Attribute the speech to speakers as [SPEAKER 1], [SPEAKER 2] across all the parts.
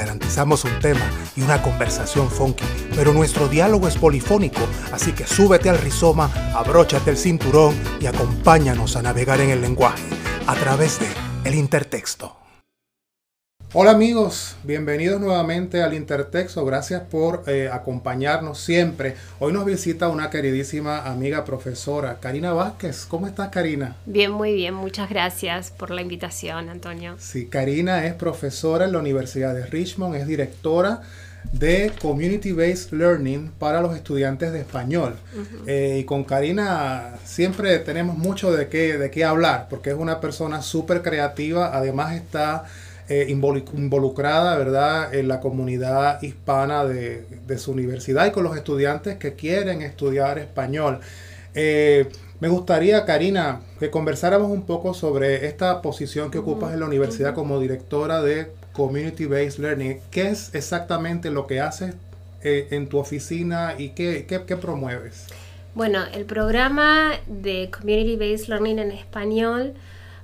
[SPEAKER 1] Garantizamos un tema y una conversación funky, pero nuestro diálogo es polifónico, así que súbete al rizoma, abróchate el cinturón y acompáñanos a navegar en el lenguaje a través de El Intertexto. Hola amigos, bienvenidos nuevamente al Intertexto, gracias por eh, acompañarnos siempre. Hoy nos visita una queridísima amiga profesora, Karina Vázquez. ¿Cómo estás Karina?
[SPEAKER 2] Bien, muy bien, muchas gracias por la invitación, Antonio.
[SPEAKER 1] Sí, Karina es profesora en la Universidad de Richmond, es directora de Community Based Learning para los estudiantes de español. Eh, y con Karina siempre tenemos mucho de qué, de qué hablar, porque es una persona súper creativa, además está eh, involucrada, ¿verdad?, en la comunidad hispana de, su universidad y con los estudiantes que quieren estudiar español. Eh, me gustaría, Karina, que conversáramos un poco sobre esta posición que ocupas en la universidad como directora de Community Based Learning. ¿Qué es exactamente lo que haces eh, en tu oficina y qué, qué, qué promueves?
[SPEAKER 2] Bueno, el programa de Community Based Learning en español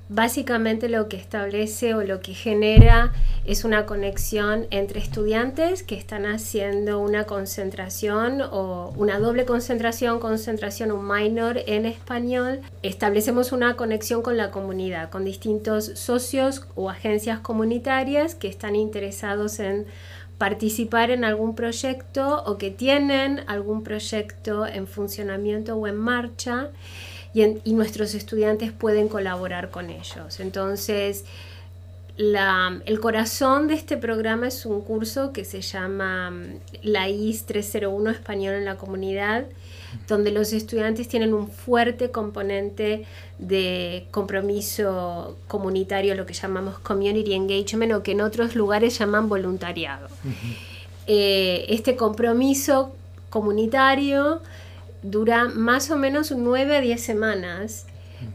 [SPEAKER 2] básicamente lo que establece o lo que genera es una conexión entre estudiantes que están haciendo una concentración o una doble concentración, concentración, un minor en español. Establecemos una conexión con la comunidad, con distintos socios o agencias comunitarias que están interesados en participar en algún proyecto o que tienen algún proyecto en funcionamiento o en marcha y, nuestros estudiantes pueden colaborar con ellos. Entonces, el corazón de este programa es un curso que se llama mm, la IS 301 Español en la Comunidad, donde los estudiantes tienen un fuerte componente de compromiso comunitario, lo que llamamos community engagement o que en otros lugares llaman voluntariado. Eh, este compromiso comunitario dura más o menos 9 a 10 semanas,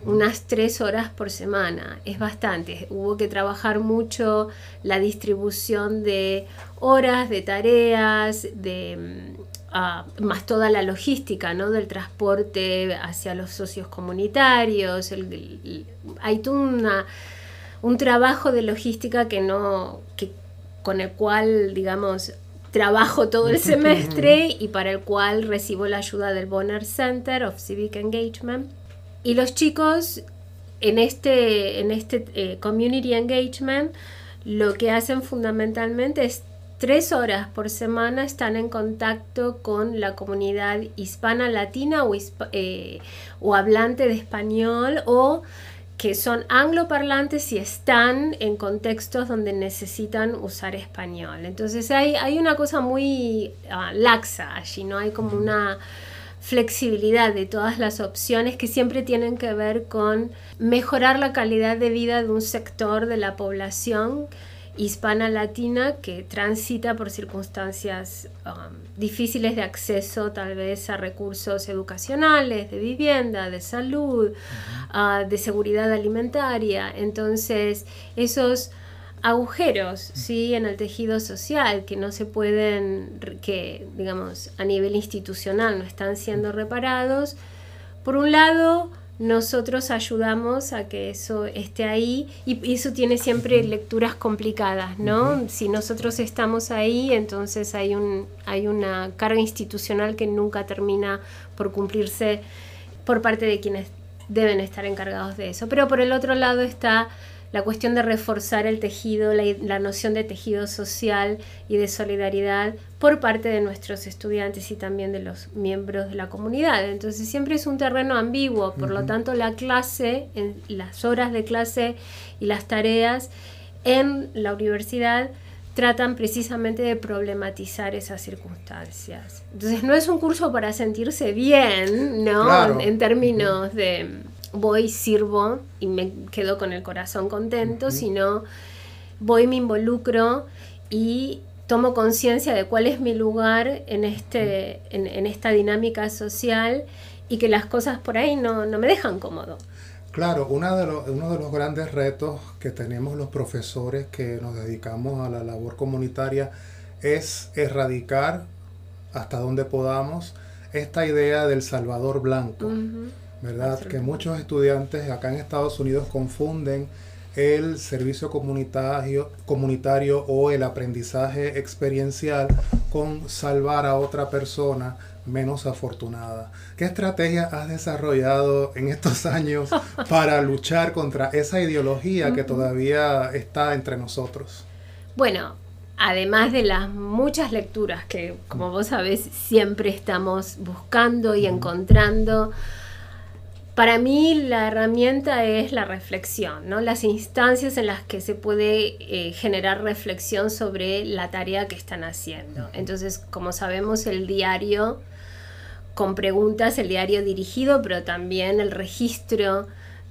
[SPEAKER 2] unas 3 horas por semana. Es bastante. Hubo que trabajar mucho la distribución de horas, de tareas, de, mm, ah, más toda la logística ¿no? del transporte hacia los socios comunitarios. hay todo un trabajo de logística que no, que, con el cual, digamos, trabajo todo el semestre y para el cual recibo la ayuda del Bonner Center of Civic Engagement. Y los chicos en este, en este eh, Community Engagement lo que hacen fundamentalmente es tres horas por semana están en contacto con la comunidad hispana latina o, eh, o hablante de español o que son angloparlantes y están en contextos donde necesitan usar español. Entonces hay, hay una cosa muy ah, laxa allí, ¿no? Hay como una flexibilidad de todas las opciones que siempre tienen que ver con mejorar la calidad de vida de un sector de la población hispana latina que transita por circunstancias um, difíciles de acceso tal vez a recursos educacionales, de vivienda, de salud, uh, de seguridad alimentaria. Entonces, esos agujeros ¿sí? en el tejido social que no se pueden, que digamos a nivel institucional no están siendo reparados, por un lado, nosotros ayudamos a que eso esté ahí y eso tiene siempre lecturas complicadas, ¿no? Si nosotros estamos ahí, entonces hay, un, hay una carga institucional que nunca termina por cumplirse por parte de quienes deben estar encargados de eso. Pero por el otro lado está la cuestión de reforzar el tejido, la, noción de tejido social y de solidaridad por parte de nuestros estudiantes y también de los miembros de la comunidad. Entonces siempre es un terreno ambiguo, por lo tanto la clase, en las horas de clase y las tareas en la universidad tratan precisamente de problematizar esas circunstancias. Entonces no es un curso para sentirse bien, ¿no? En, términos de voy, sirvo y me quedo con el corazón contento, sino voy, me involucro y tomo conciencia de cuál es mi lugar en, este, en, esta dinámica social y que las cosas por ahí no, me dejan cómodo.
[SPEAKER 1] Claro, una de uno de los grandes retos que tenemos los profesores que nos dedicamos a la labor comunitaria es erradicar hasta donde podamos esta idea del Salvador Blanco, ¿verdad? Que muchos estudiantes acá en Estados Unidos confunden el servicio comunitario, comunitario o el aprendizaje experiencial con salvar a otra persona menos afortunada. ¿Qué estrategia has desarrollado en estos años para luchar contra esa ideología que todavía está entre nosotros?
[SPEAKER 2] Bueno, además de las muchas lecturas que, como vos sabés, siempre estamos buscando y encontrando, para mí la herramienta es la reflexión, ¿no? las instancias en las que se puede eh, generar reflexión sobre la tarea que están haciendo. Entonces, como sabemos, el diario con preguntas, el diario dirigido, pero también el registro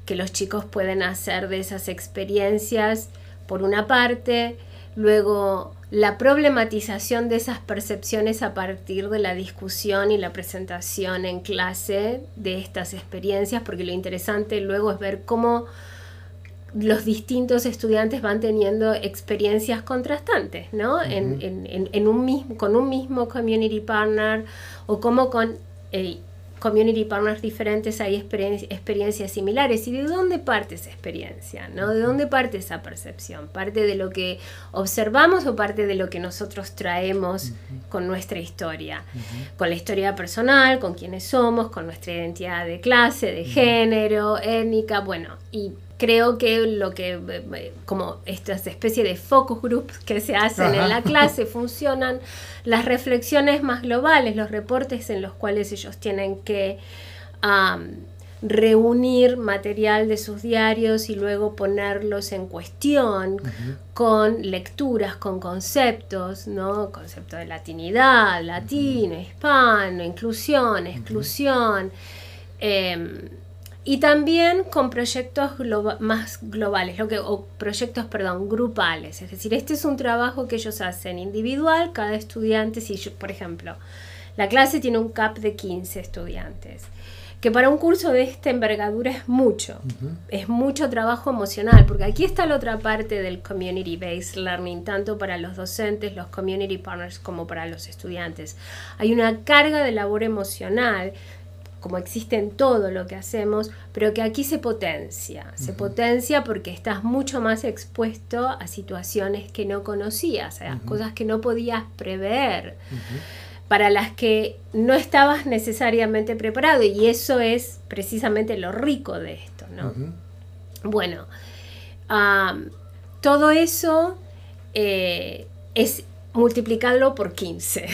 [SPEAKER 2] que los chicos pueden hacer de esas experiencias, por una parte, luego la problematización de esas percepciones a partir de la discusión y la presentación en clase de estas experiencias, porque lo interesante luego es ver cómo los distintos estudiantes van teniendo experiencias contrastantes, ¿no? en, un mismo, con un mismo community partner o cómo con eh, community partners diferentes hay experiencias similares. ¿Y de dónde parte esa experiencia? ¿no? ¿De dónde parte esa percepción? ¿Parte de lo que observamos o parte de lo que nosotros traemos con nuestra historia? Con la historia personal, con quiénes somos, con nuestra identidad de clase, de género, étnica, bueno, y creo que lo que, eh, como estas especies de focus groups que se hacen en la clase, funcionan las reflexiones más globales, los reportes en los cuales ellos tienen que reunir material de sus diarios y luego ponerlos en cuestión con lecturas, con conceptos, ¿no? Concepto de latinidad, latino, hispano, inclusión, exclusión. Em, y también con proyectos más globales, lo que, o proyectos, perdón, grupales. Es decir, este es un trabajo que ellos hacen individual, cada estudiante, si por ejemplo, la clase tiene un CAP de 15 estudiantes, que para un curso de esta envergadura es mucho, es mucho trabajo emocional, porque aquí está la otra parte del Community Based Learning, tanto para los docentes, los community partners, como para los estudiantes. Hay una carga de labor emocional como existe en todo lo que hacemos, pero que aquí se potencia. Se potencia porque estás mucho más expuesto a situaciones que no conocías, a cosas que no podías prever, para las que no estabas necesariamente preparado. Y eso es precisamente lo rico de esto, ¿no? Bueno, todo eso eh, es multiplicarlo por 15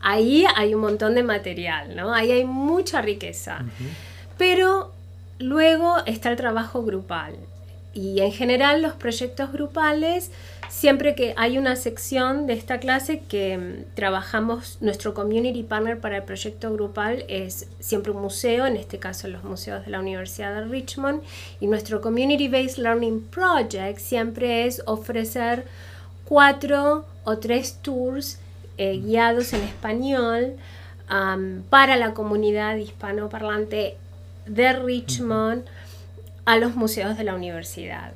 [SPEAKER 2] ahí hay un montón de material, ¿no? Ahí hay mucha riqueza. Pero luego está el trabajo grupal. Y en general los proyectos grupales, siempre que hay una sección de esta clase que mm, trabajamos, nuestro community partner para el proyecto grupal es siempre un museo, en este caso los museos de la Universidad de Richmond, y nuestro Community Based Learning Project siempre es ofrecer cuatro o tres tours eh, guiados en español para la comunidad hispanoparlante de Richmond a los museos de la universidad.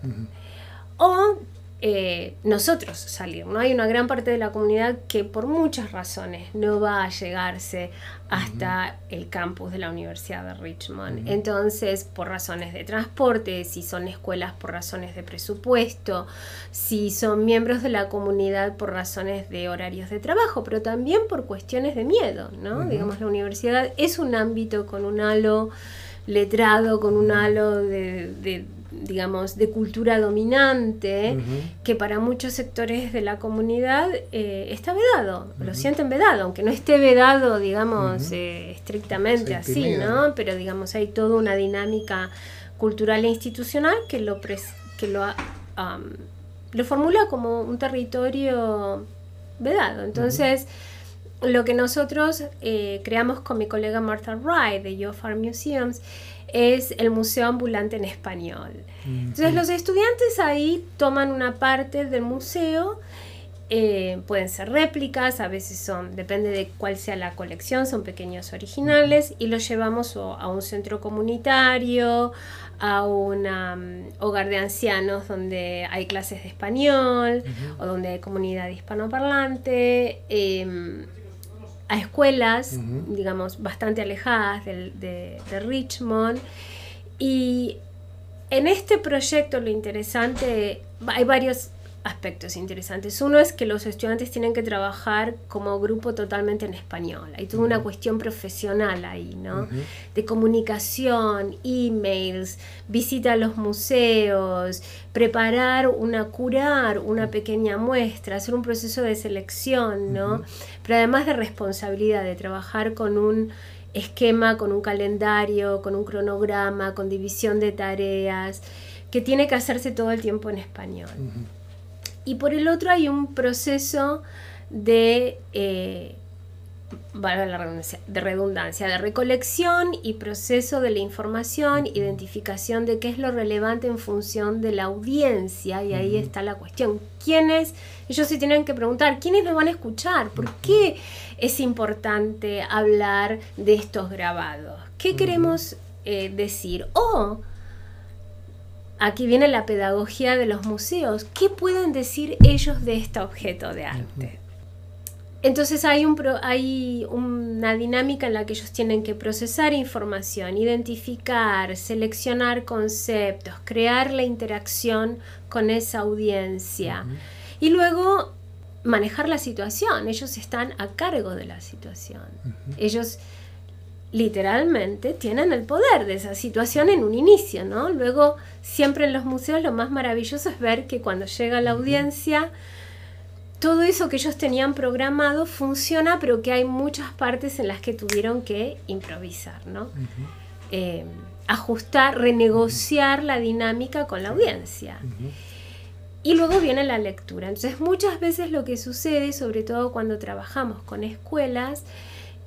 [SPEAKER 2] O eh, nosotros salir. ¿no? Hay una gran parte de la comunidad que por muchas razones no va a llegarse hasta el campus de la Universidad de Richmond. Entonces, por razones de transporte, si son escuelas por razones de presupuesto, si son miembros de la comunidad por razones de horarios de trabajo, pero también por cuestiones de miedo. ¿no? Digamos, la universidad es un ámbito con un halo letrado, con un halo de digamos, de cultura dominante, que para muchos sectores de la comunidad eh, está vedado, lo sienten vedado, aunque no esté vedado, digamos, eh, estrictamente así, ¿no? Pero, digamos, hay toda una dinámica cultural e institucional que lo, que lo, lo formula como un territorio vedado. Entonces, lo que nosotros eh, creamos con mi colega Martha Wright de Yo Farm Museums es el Museo Ambulante en Español. Entonces los estudiantes ahí toman una parte del museo eh, pueden ser réplicas, a veces son, depende de cuál sea la colección, son pequeños originales y los llevamos a un centro comunitario, a un hogar de ancianos donde hay clases de español o donde hay comunidad hispanoparlante, em, a escuelas, digamos, bastante alejadas de Richmond. Y en este proyecto lo interesante, hay varios aspectos interesantes. Uno es que los estudiantes tienen que trabajar como grupo totalmente en español. Hay toda una cuestión profesional ahí, ¿no? De comunicación, emails, visita a los museos, preparar una, curar una pequeña muestra, hacer un proceso de selección, ¿no? Pero además de responsabilidad, de trabajar con un esquema, con un calendario, con un cronograma, con división de tareas, que tiene que hacerse todo el tiempo en español. Y por el otro hay un proceso de, eh, de redundancia, de recolección y proceso de la información, identificación de qué es lo relevante en función de la audiencia, y ahí está la cuestión. ¿Quiénes? Ellos se tienen que preguntar, ¿quiénes nos van a escuchar? ¿Por qué es importante hablar de estos grabados? ¿Qué queremos eh, decir? O aquí viene la pedagogía de los museos. ¿Qué pueden decir ellos de este objeto de arte? Entonces hay, un hay una dinámica en la que ellos tienen que procesar información, identificar, seleccionar conceptos, crear la interacción con esa audiencia y luego manejar la situación. Ellos están a cargo de la situación. Ellos literalmente tienen el poder de esa situación en un inicio, ¿no? Luego, siempre en los museos lo más maravilloso es ver que cuando llega la audiencia, todo eso que ellos tenían programado funciona, pero que hay muchas partes en las que tuvieron que improvisar, ¿no? Eh, ajustar, renegociar la dinámica con la audiencia. Y luego viene la lectura. Entonces, muchas veces lo que sucede, sobre todo cuando trabajamos con escuelas,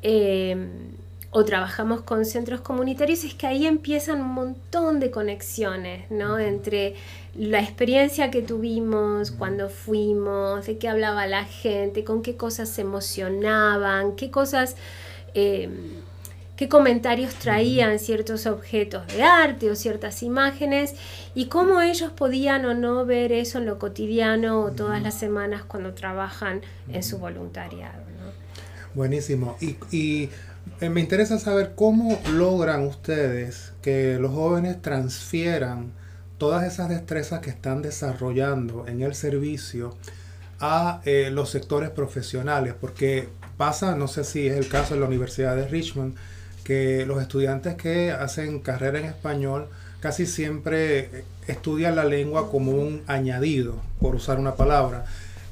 [SPEAKER 2] eh, o trabajamos con centros comunitarios, es que ahí empiezan un montón de conexiones, ¿no? Entre la experiencia que tuvimos cuando fuimos, de qué hablaba la gente, con qué cosas se emocionaban, qué cosas, em, qué comentarios traían ciertos objetos de arte o ciertas imágenes y cómo ellos podían o no ver eso en lo cotidiano o todas las semanas cuando trabajan en su voluntariado.
[SPEAKER 1] Buenísimo. y eh, me interesa saber cómo logran ustedes que los jóvenes transfieran todas esas destrezas que están desarrollando en el servicio a eh, los sectores profesionales, porque pasa, no sé si es el caso en la Universidad de Richmond, que los estudiantes que hacen carrera en español casi siempre estudian la lengua como un añadido, por usar una palabra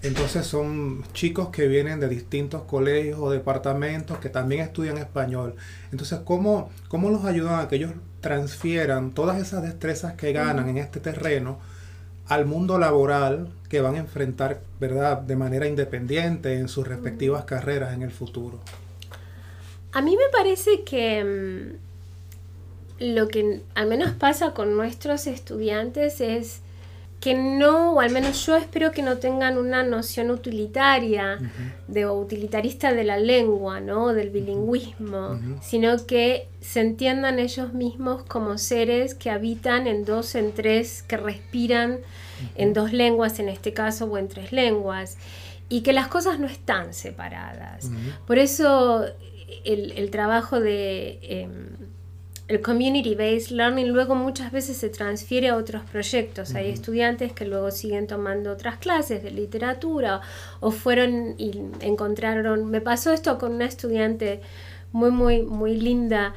[SPEAKER 1] entonces son chicos que vienen de distintos colegios o departamentos que también estudian español. Entonces, ¿cómo, cómo los ayudan a que ellos transfieran todas esas destrezas que ganan en este terreno al mundo laboral que van a enfrentar, ¿verdad?, de manera independiente en sus respectivas carreras en el futuro.
[SPEAKER 2] A mí me parece que mm, lo que al menos pasa con nuestros estudiantes es que no, o al menos yo espero que no tengan una noción utilitaria de, utilitarista de la lengua, ¿no? del bilingüismo, sino que se entiendan ellos mismos como seres que habitan en dos, en tres, que respiran en dos lenguas en este caso, o en tres lenguas, y que las cosas no están separadas. Por eso el, trabajo de... Em, el community-based learning luego muchas veces se transfiere a otros proyectos. Hay estudiantes que luego siguen tomando otras clases de literatura o fueron y encontraron... Me pasó esto con una estudiante muy, muy, muy linda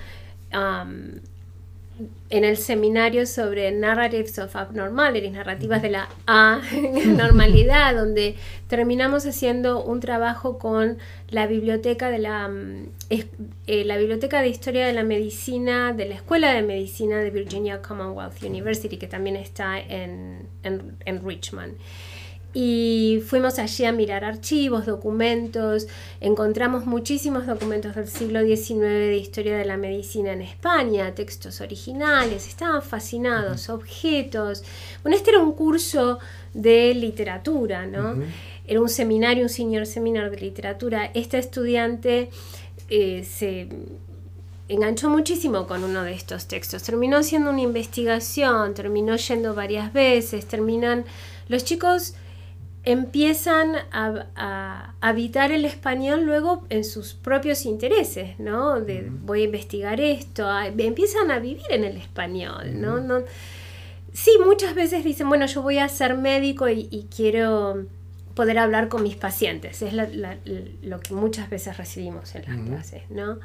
[SPEAKER 2] en el seminario sobre Narratives of Abnormality, narrativas de la anormalidad, donde terminamos haciendo un trabajo con la biblioteca de la, mm, eh, la biblioteca de historia de la medicina de la Escuela de Medicina de Virginia Commonwealth University, que también está en, en, en Richmond y fuimos allí a mirar archivos, documentos, encontramos muchísimos documentos del siglo XIX de historia de la medicina en España, textos originales, estaban fascinados, objetos. Bueno, este era un curso de literatura, ¿no? era un seminario, un senior seminar de literatura, esta estudiante eh, se enganchó muchísimo con uno de estos textos. Terminó haciendo una investigación, terminó yendo varias veces, terminan... Los chicos empiezan a, habitar el español luego en sus propios intereses, ¿no? De voy a investigar esto, empiezan a vivir en el español, ¿no? ¿no? Sí, muchas veces dicen, bueno, yo voy a ser médico y, quiero poder hablar con mis pacientes, es lo que muchas veces recibimos en las clases, ¿no?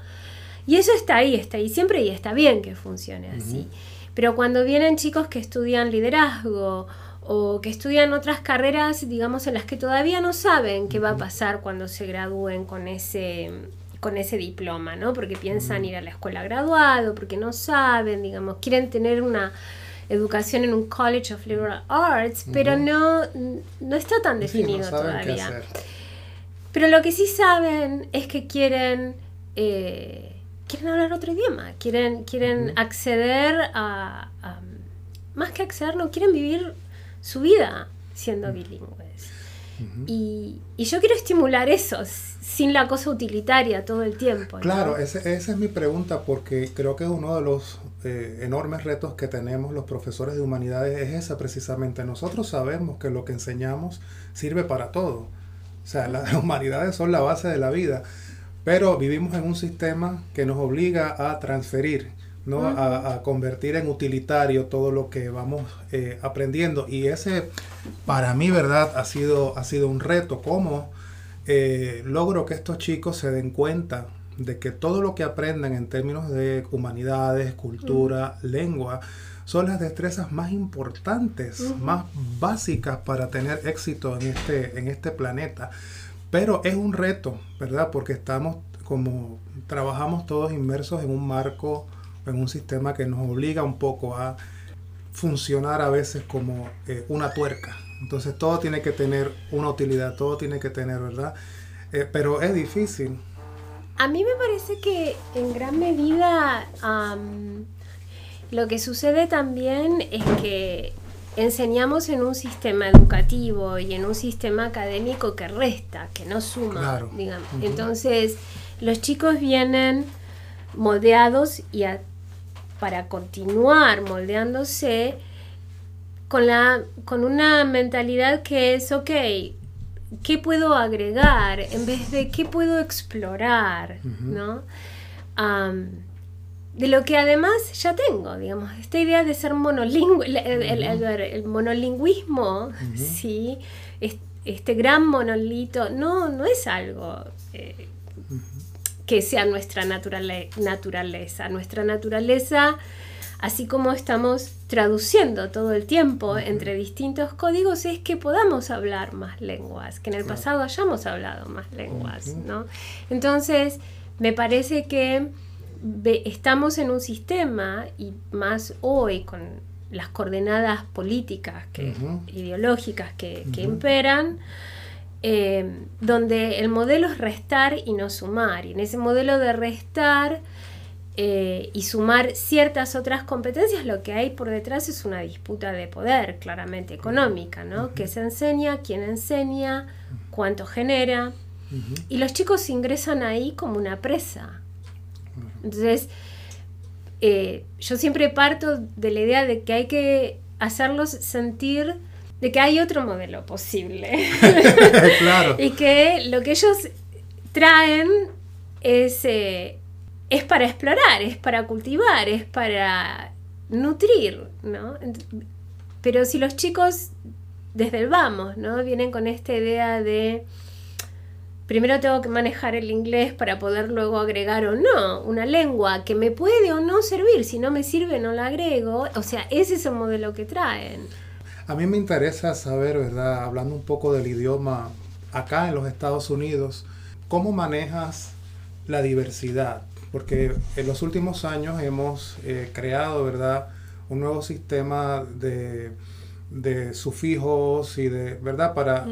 [SPEAKER 2] Y eso está ahí, está ahí siempre y está bien que funcione así. Pero cuando vienen chicos que estudian liderazgo o que estudian otras carreras, digamos, en las que todavía no saben qué va a pasar cuando se gradúen con ese con ese diploma, ¿no? Porque piensan ir a la escuela graduado, porque no saben, digamos, quieren tener una educación en un College of Liberal Arts, pero no, no está tan definido todavía. Pero lo que sí saben es que quieren eh, quieren hablar otro idioma, quieren, quieren acceder a, Más que acceder, no, quieren vivir su vida siendo bilingües. y, yo quiero estimular eso, sin la cosa utilitaria todo el tiempo.
[SPEAKER 1] Claro, esa es mi pregunta porque creo que uno de los eh, enormes retos que tenemos los profesores de humanidades es esa precisamente. Nosotros sabemos que lo que enseñamos sirve para todo. O sea, las humanidades son la base de la vida. Pero vivimos en un sistema que nos obliga a transferir, ¿no? a, convertir en utilitario todo lo que vamos eh, aprendiendo. Y ese, para mí, ¿verdad? Ha sido, ha sido un reto. ¿Cómo eh, logro que estos chicos se den cuenta de que todo lo que aprenden en términos de humanidades, cultura, lengua, son las destrezas más importantes, más básicas para tener éxito en este, en este planeta. Pero es un reto, ¿verdad? Porque estamos como trabajamos todos inmersos en un marco, en un sistema que nos obliga un poco a funcionar a veces como eh, una tuerca. Entonces todo tiene que tener una utilidad, todo tiene que tener, ¿verdad? Eh, pero es difícil.
[SPEAKER 2] A mí me parece que en gran medida lo que sucede también es que enseñamos en un sistema educativo y en un sistema académico que resta, que no suma, digamos. Entonces, los chicos vienen moldeados y para continuar moldeándose con, la, con una mentalidad que es, ok, ¿qué puedo agregar en vez de qué puedo explorar? ¿no? de lo que además ya tengo, digamos, esta idea de ser monolingüe, el, monolingüismo, ¿sí? este gran monolito, no, no es algo eh, que sea nuestra naturaleza. Nuestra naturaleza, así como estamos traduciendo todo el tiempo entre distintos códigos, es que podamos hablar más lenguas, que en el pasado hayamos hablado más lenguas, ¿no? Entonces, me parece que estamos en un sistema, y más hoy con las coordenadas políticas, que, ideológicas que, imperan, eh, donde el modelo es restar y no sumar. Y en ese modelo de restar eh, y sumar ciertas otras competencias, lo que hay por detrás es una disputa de poder, claramente económica, ¿no? Que se enseña, quién enseña, cuánto genera. Y los chicos ingresan ahí como una presa. Entonces, eh, yo siempre parto de la idea de que hay que hacerlos sentir de que hay otro modelo posible. claro. y que lo que ellos traen es, eh, es para explorar, es para cultivar, es para nutrir, ¿no? Pero si los chicos desde el vamos, ¿no? Vienen con esta idea de primero tengo que manejar el inglés para poder luego agregar o no una lengua que me puede o no servir. Si no me sirve, no la agrego. O sea, ese es el modelo que traen.
[SPEAKER 1] A mí me interesa saber, ¿verdad? Hablando un poco del idioma acá en los Estados Unidos, ¿cómo manejas la diversidad? Porque en los últimos años hemos eh, creado, ¿verdad? Un nuevo sistema de de sufijos y de, ¿verdad? Para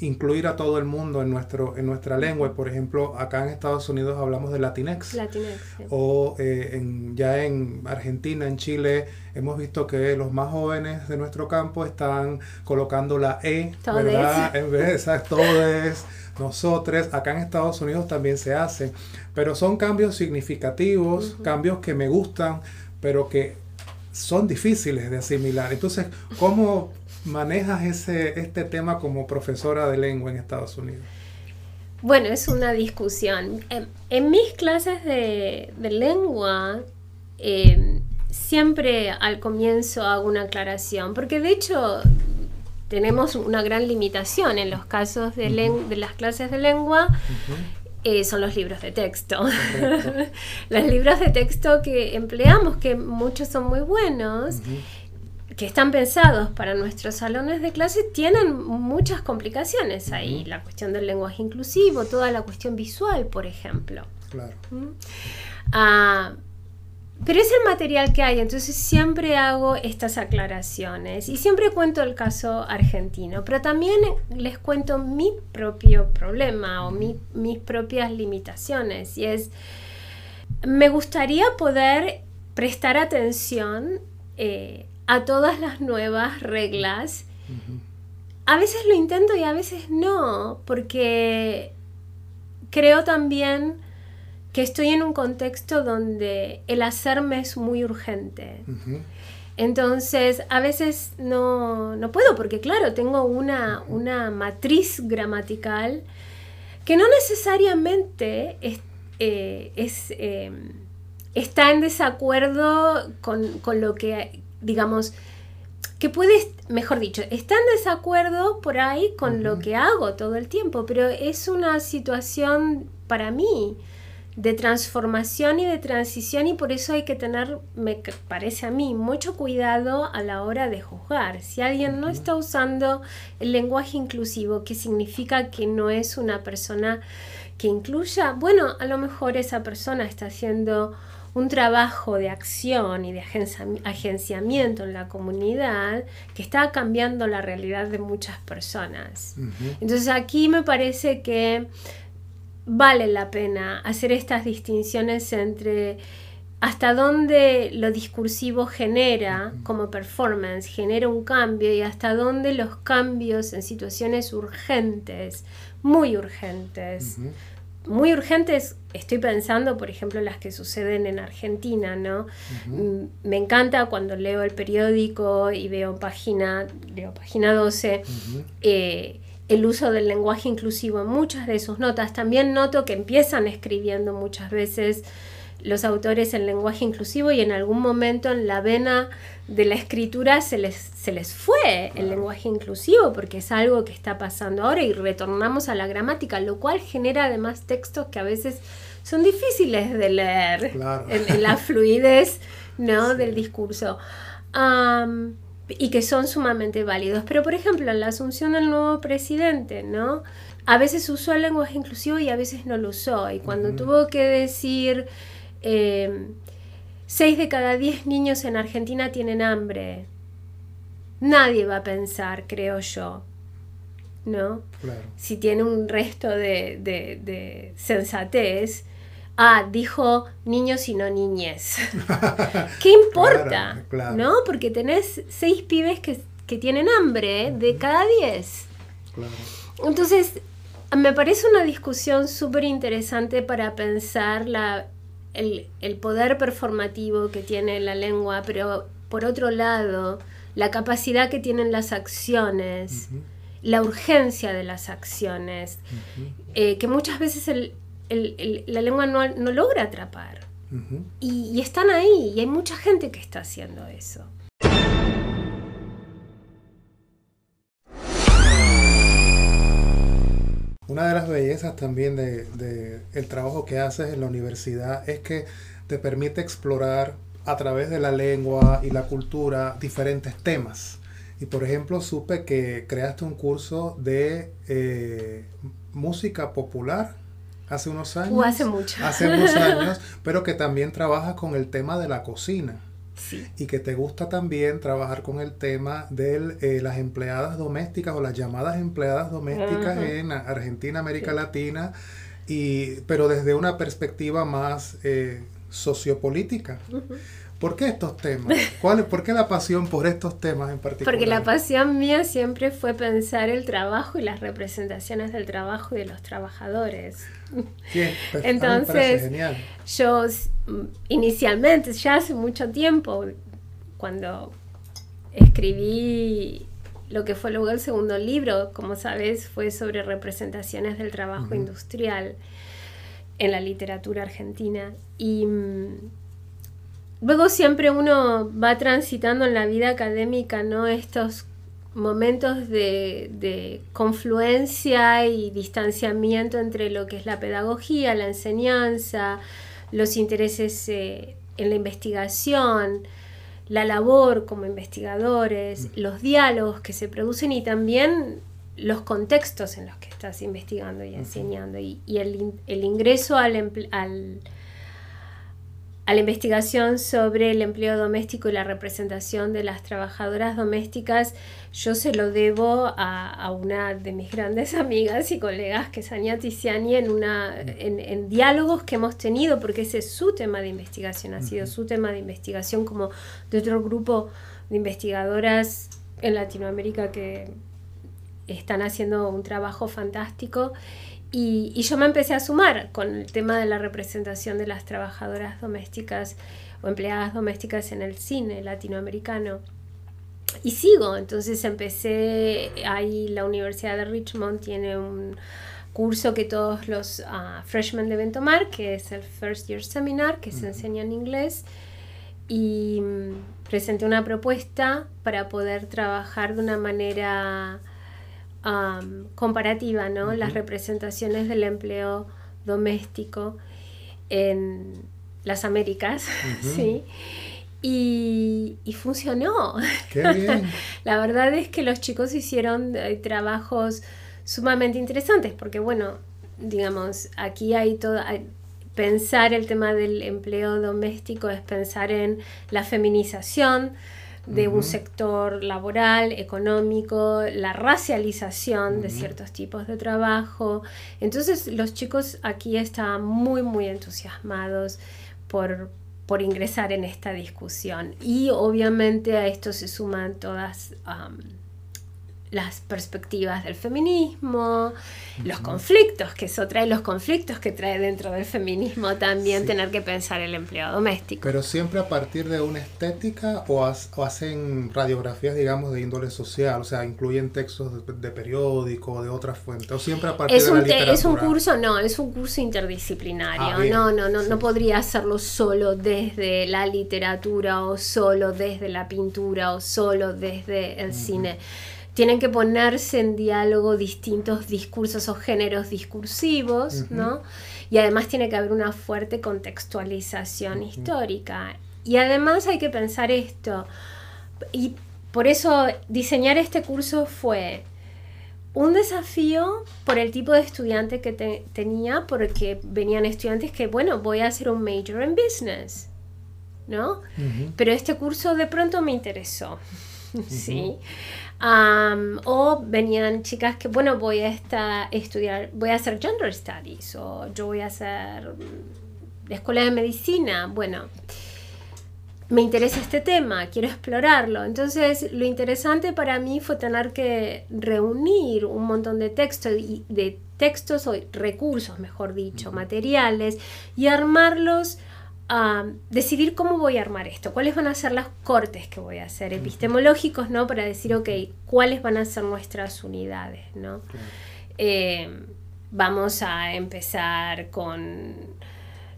[SPEAKER 1] incluir a todo el mundo en, nuestro, en nuestra lengua. Por ejemplo, acá en Estados Unidos hablamos de Latinex.
[SPEAKER 2] Latinex
[SPEAKER 1] O eh, en, ya en Argentina, en Chile, hemos visto que los más jóvenes de nuestro campo están colocando la E, ¿verdad? En vez de todes, nosotros. Acá en Estados Unidos también se hace. Pero son cambios significativos, cambios que me gustan, pero que son difíciles de asimilar. Entonces, ¿cómo manejas ese, este tema como profesora de lengua en Estados Unidos?
[SPEAKER 2] Bueno, es una discusión. En, mis clases de, lengua, em, siempre al comienzo hago una aclaración, porque de hecho tenemos una gran limitación en los casos de, de las clases de lengua. Eh, son los libros de texto. los libros de texto que empleamos, que muchos son muy buenos, que están pensados para nuestros salones de clase, tienen muchas complicaciones ahí. La cuestión del lenguaje inclusivo, toda la cuestión visual, por ejemplo.
[SPEAKER 1] Claro.
[SPEAKER 2] Pero es el material que hay, entonces siempre hago estas aclaraciones y siempre cuento el caso argentino, pero también les cuento mi propio problema o mis propias limitaciones y es, me gustaría poder prestar atención eh, a todas las nuevas reglas. A veces lo intento y a veces no, porque creo también que estoy en un contexto donde el hacerme es muy urgente. Entonces, a veces no, puedo, porque claro, tengo una, matriz gramatical que no necesariamente es, eh, em, está en desacuerdo con, con, lo que, digamos, que puede, mejor dicho, está en desacuerdo por ahí con lo que hago todo el tiempo, pero es una situación para mí de transformación y de transición y por eso hay que tener, me parece a mí, mucho cuidado a la hora de juzgar. Si alguien no está usando el lenguaje inclusivo, que significa que no es una persona que incluya, bueno, a lo mejor esa persona está haciendo un trabajo de acción y de agenciamiento en la comunidad que está cambiando la realidad de muchas personas. Entonces aquí me parece que vale la pena hacer estas distinciones entre hasta dónde lo discursivo genera como performance, genera un cambio y hasta dónde los cambios en situaciones urgentes, muy urgentes, muy urgentes, estoy pensando, por ejemplo, las que suceden en Argentina, ¿no? Mm, me encanta cuando leo el periódico y veo página, leo página 12, el uso del lenguaje inclusivo en muchas de sus notas. También noto que empiezan escribiendo muchas veces los autores en lenguaje inclusivo y en algún momento en la vena de la escritura se les, se les fue el lenguaje inclusivo porque es algo que está pasando ahora y retornamos a la gramática, lo cual genera además textos que a veces son difíciles de leer en, la fluidez ¿no? del discurso y que son sumamente válidos. Pero, por ejemplo, en la asunción del nuevo presidente, ¿no? A veces usó el lenguaje inclusivo y a veces no lo usó. Y cuando tuvo que decir, eh, seis de cada diez niños en Argentina tienen hambre, nadie va a pensar, creo yo, ¿no? Si tiene un resto de, de sensatez, ah, dijo niños y no niñez. ¿Qué importa? ¿No? Porque tenés seis pibes que, tienen hambre de cada diez. Entonces, me parece una discusión súper interesante para pensar la, el, poder performativo que tiene la lengua, pero por otro lado, la capacidad que tienen las acciones, la urgencia de las acciones, eh, que muchas veces el, la lengua no, logra atrapar. y, están ahí, y hay mucha gente que está haciendo eso.
[SPEAKER 1] Una de las bellezas también de, el trabajo que haces en la universidad es que te permite explorar a través de la lengua y la cultura diferentes temas. Y por ejemplo, supe que creaste un curso de eh, música popular hace unos años.
[SPEAKER 2] O hace mucho.
[SPEAKER 1] Hace unos años, pero que también trabaja con el tema de la cocina. y que te gusta también trabajar con el tema de eh, las empleadas domésticas o las llamadas empleadas domésticas en Argentina, América Latina, y, pero desde una perspectiva más eh, sociopolítica. ¿Por qué estos temas? ¿Cuál, ¿Por qué la pasión por estos temas en particular?
[SPEAKER 2] Porque la pasión mía siempre fue pensar el trabajo y las representaciones del trabajo y de los trabajadores.
[SPEAKER 1] Bien, pues, Entonces, genial.
[SPEAKER 2] yo mm, inicialmente, ya hace mucho tiempo, cuando escribí lo que fue luego el segundo libro, como sabes, fue sobre representaciones del trabajo industrial en la literatura argentina. Y mm, luego siempre uno va transitando en la vida académica, ¿no? Estos momentos de, confluencia y distanciamiento entre lo que es la pedagogía, la enseñanza, los intereses eh, en la investigación, la labor como investigadores, mm. los diálogos que se producen y también los contextos en los que estás investigando y enseñando y, el, ingreso al, al a la investigación sobre el empleo doméstico y la representación de las trabajadoras domésticas, yo se lo debo a, una de mis grandes amigas y colegas, que es Ania Tiziani, en, una, en, diálogos que hemos tenido, porque ese es su tema de investigación, ha sido su tema de investigación como de otro grupo de investigadoras en Latinoamérica que están haciendo un trabajo fantástico. Y, yo me empecé a sumar con el tema de la representación de las trabajadoras domésticas o empleadas domésticas en el cine latinoamericano. Y sigo, entonces empecé, ahí la Universidad de Richmond tiene un curso que todos los uh, freshmen deben tomar, que es el First Year Seminar, que se enseña en inglés. Y mm, presenté una propuesta para poder trabajar de una manera comparativa, ¿no? Las representaciones del empleo doméstico en las Américas, ¿sí? Y, funcionó. La verdad es que los chicos hicieron eh, trabajos sumamente interesantes, porque bueno, digamos, aquí hay todo, pensar el tema del empleo doméstico es pensar en la feminización de un sector laboral, económico, la racialización de ciertos tipos de trabajo. Entonces los chicos aquí estaban muy, muy entusiasmados por, por ingresar en esta discusión. Y obviamente a esto se suman todas las perspectivas del feminismo, los conflictos que eso trae, los conflictos que trae dentro del feminismo también tener que pensar el empleo doméstico.
[SPEAKER 1] Pero siempre a partir de una estética o, hacen radiografías, digamos, de índole social, o sea, incluyen textos de, periódico, de otras fuentes, o siempre a partir
[SPEAKER 2] es
[SPEAKER 1] de
[SPEAKER 2] un
[SPEAKER 1] la literatura.
[SPEAKER 2] Es un curso, no, es un curso interdisciplinario, ah, no, no, no, no podría hacerlo solo desde la literatura o solo desde la pintura o solo desde el cine tienen que ponerse en diálogo distintos discursos o géneros discursivos, ¿no? Y además tiene que haber una fuerte contextualización histórica. Y además hay que pensar esto, y por eso diseñar este curso fue un desafío por el tipo de estudiante que tenía, porque venían estudiantes que, bueno, voy a hacer un major en business, ¿no? Pero este curso de pronto me interesó, ¿sí? O venían chicas que, bueno, voy a estar, estudiar, voy a hacer Gender Studies o yo voy a hacer la mm, escuela de medicina. Bueno, me interesa este tema, quiero explorarlo. Entonces, lo interesante para mí fue tener que reunir un montón de textos, de textos o recursos, mejor dicho, materiales, y armarlos decidir cómo voy a armar esto, cuáles van a ser los cortes que voy a hacer, epistemológicos, ¿no? Para decir, ok, cuáles van a ser nuestras unidades, ¿no? Eh, vamos a empezar con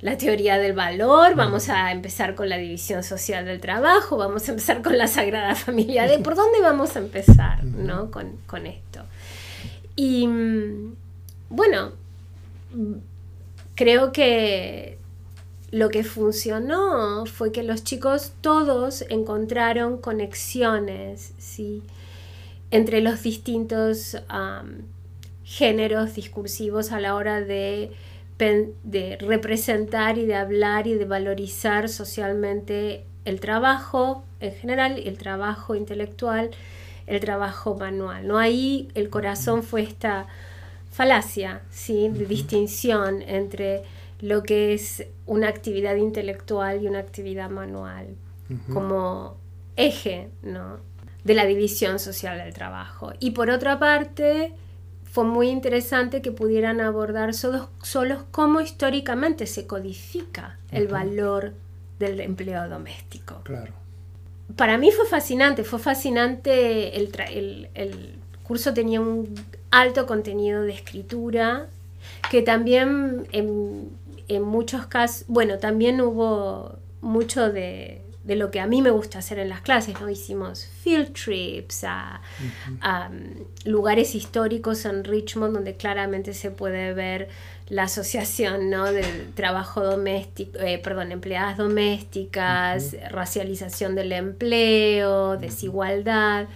[SPEAKER 2] la teoría del valor, vamos a empezar con la división social del trabajo, vamos a empezar con la Sagrada Familia. ¿De ¿Por dónde vamos a empezar ¿no? con, con esto? Y mm, bueno, creo que lo que funcionó fue que los chicos todos encontraron conexiones ¿sí? entre los distintos géneros discursivos a la hora de, de, representar y de hablar y de valorizar socialmente el trabajo en general, el trabajo intelectual, el trabajo manual. ¿no? Ahí el corazón fue esta falacia ¿sí? de distinción entre lo que es una actividad intelectual y una actividad manual, como eje ¿no? de la división social del trabajo. Y por otra parte, fue muy interesante que pudieran abordar solo, solo cómo históricamente se codifica el valor del empleo doméstico.
[SPEAKER 1] Claro.
[SPEAKER 2] Para mí fue fascinante, fue fascinante, el, el curso tenía un alto contenido de escritura, que también en, en muchos casos, bueno, también hubo mucho de, de, lo que a mí me gusta hacer en las clases, ¿no? Hicimos field trips a, um, lugares históricos en Richmond donde claramente se puede ver la asociación, ¿no? Del trabajo doméstico, eh, perdón, empleadas domésticas, racialización del empleo, desigualdad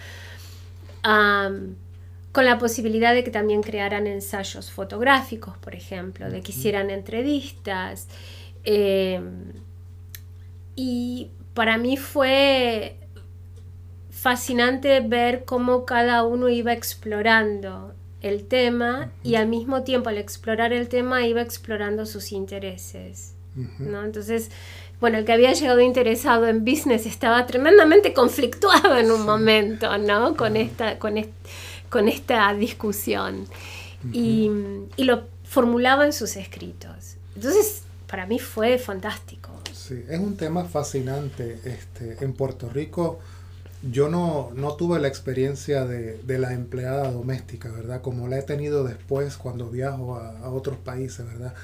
[SPEAKER 2] con la posibilidad de que también crearan ensayos fotográficos, por ejemplo, de que hicieran entrevistas. Eh, y para mí fue fascinante ver cómo cada uno iba explorando el tema y al mismo tiempo al explorar el tema iba explorando sus intereses. ¿no? Entonces, bueno, el que había llegado interesado en business estaba tremendamente conflictuado en un momento, ¿no? Con esta, con este, con esta discusión y, lo formulaba en sus escritos. Entonces, para mí fue fantástico.
[SPEAKER 1] Sí, es un tema fascinante. Este, en Puerto Rico yo no, no tuve la experiencia de, la empleada doméstica, ¿verdad? Como la he tenido después cuando viajo a, a otros países, ¿verdad?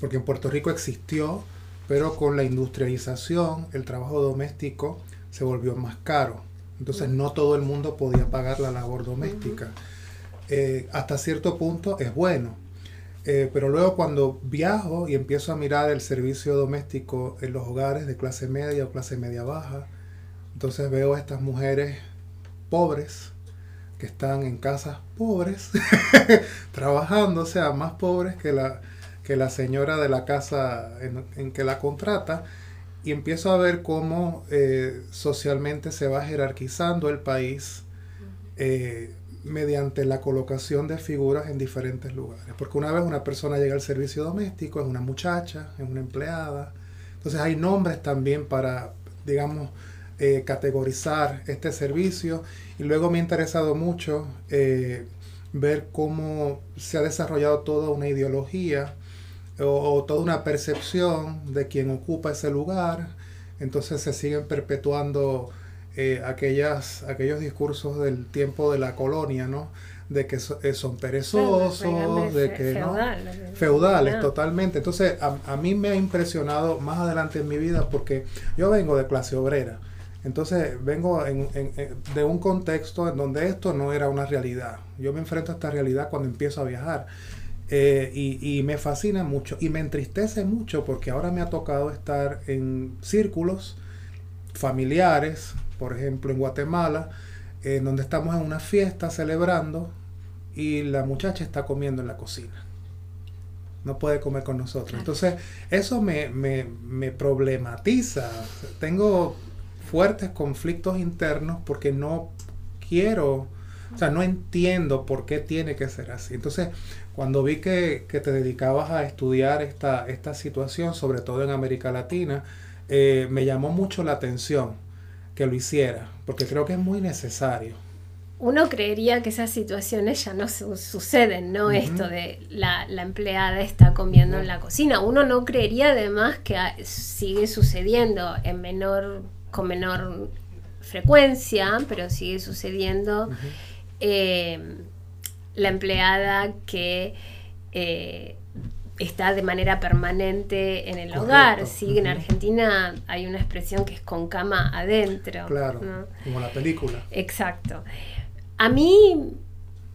[SPEAKER 1] Porque en Puerto Rico existió, pero con la industrialización el trabajo doméstico se volvió más caro. Entonces no todo el mundo podía pagar la labor doméstica. Eh, hasta cierto punto es bueno. Eh, pero luego cuando viajo y empiezo a mirar el servicio doméstico en los hogares de clase media o clase media baja, entonces veo a estas mujeres pobres que están en casas pobres, trabajando, o sea, más pobres que la, que la señora de la casa en que la contrata y empiezo a ver cómo eh, socialmente se va jerarquizando el país eh, mediante la colocación de figuras en diferentes lugares. Porque una vez una persona llega al servicio doméstico, es una muchacha, es una empleada. Entonces hay nombres también para, digamos, eh, categorizar este servicio. Y luego me ha interesado mucho ver cómo se ha desarrollado toda una ideología o, toda una percepción de quien ocupa ese lugar. Entonces se siguen perpetuando eh, aquellas, aquellos discursos del tiempo de la colonia, ¿no? De que eh, son perezosos, de que no, feudales totalmente. Entonces a, mí me ha impresionado más adelante en mi vida porque yo vengo de clase obrera. Entonces vengo de un contexto en donde esto no era una realidad. Yo me enfrento a esta realidad cuando empiezo a viajar. Eh, y, me fascina mucho y me entristece mucho porque ahora me ha tocado estar en círculos familiares, por ejemplo en Guatemala, en donde estamos en una fiesta celebrando y la muchacha está comiendo en la cocina. No puede comer con nosotros. Entonces, eso me, me, me problematiza. Tengo fuertes conflictos internos porque no quiero, o sea, no entiendo por qué tiene que ser así. Entonces, cuando vi que, te dedicabas a estudiar esta, esta situación, sobre todo en América Latina, eh, me llamó mucho la atención que lo hiciera, porque creo que es muy necesario.
[SPEAKER 2] Uno creería que esas situaciones ya no suceden, ¿no? Esto de la, empleada está comiendo en la cocina. Uno no creería además que sigue sucediendo en menor, con menor frecuencia, pero sigue sucediendo la empleada que eh, está de manera permanente en el hogar. Sí, en Argentina hay una expresión que es con cama adentro.
[SPEAKER 1] Claro, como la película.
[SPEAKER 2] Exacto. A mí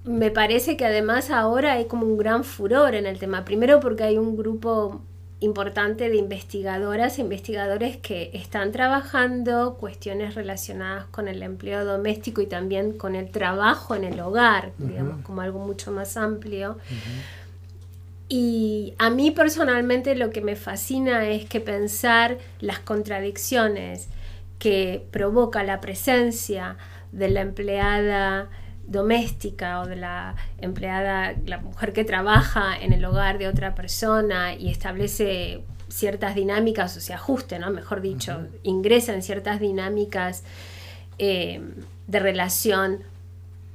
[SPEAKER 2] me parece que además ahora hay como un gran furor en el tema. Primero porque hay un grupo importante de investigadoras e investigadores que están trabajando cuestiones relacionadas con el empleo doméstico y también con el trabajo en el hogar, digamos, como algo mucho más amplio. Y a mí personalmente lo que me fascina es que pensar las contradicciones que provoca la presencia de la empleada doméstica o de la empleada, la mujer que trabaja en el hogar de otra persona y establece ciertas dinámicas o se ajuste, ¿no? mejor dicho, ingresa en ciertas dinámicas eh, de relación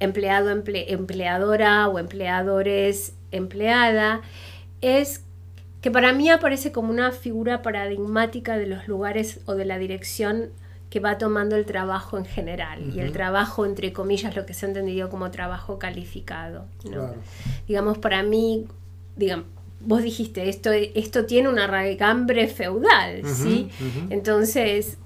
[SPEAKER 2] empleado empleadora o empleadores empleada, es que para mí aparece como una figura paradigmática de los lugares o de la dirección que va tomando el trabajo en general. Y el trabajo entre comillas lo que se ha entendido como trabajo calificado digamos para mí digamos vos dijiste esto esto tiene una raigambre feudal sí entonces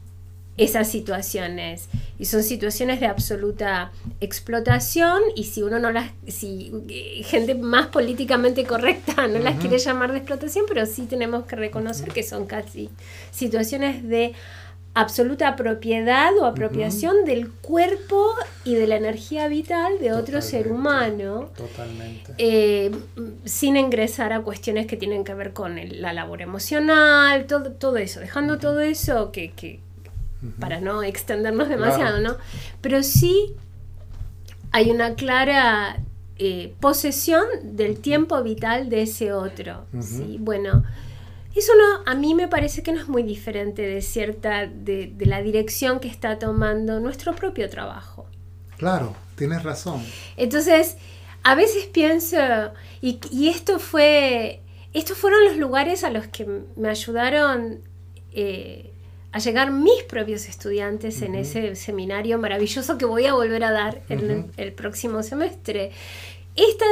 [SPEAKER 2] esas situaciones y son situaciones de absoluta explotación y si uno no las si eh, gente más políticamente correcta no las quiere llamar de explotación pero sí tenemos que reconocer que son casi situaciones de absoluta propiedad o apropiación del cuerpo y de la energía vital de otro ser humano.
[SPEAKER 1] Totalmente.
[SPEAKER 2] Eh, sin ingresar a cuestiones que tienen que ver con la labor emocional, todo, todo eso, dejando todo eso que, para no extendernos demasiado, ¿no? Pero sí hay una clara eh, posesión del tiempo vital de ese otro. ¿sí? Bueno, eso no, a mí me parece que no es muy diferente de cierta, de, la dirección que está tomando nuestro propio trabajo.
[SPEAKER 1] Claro, tienes razón.
[SPEAKER 2] Entonces, a veces pienso, y, esto fue, estos fueron los lugares a los que me ayudaron eh, a llegar mis propios estudiantes en ese seminario maravilloso que voy a volver a dar en el, próximo semestre. Esta,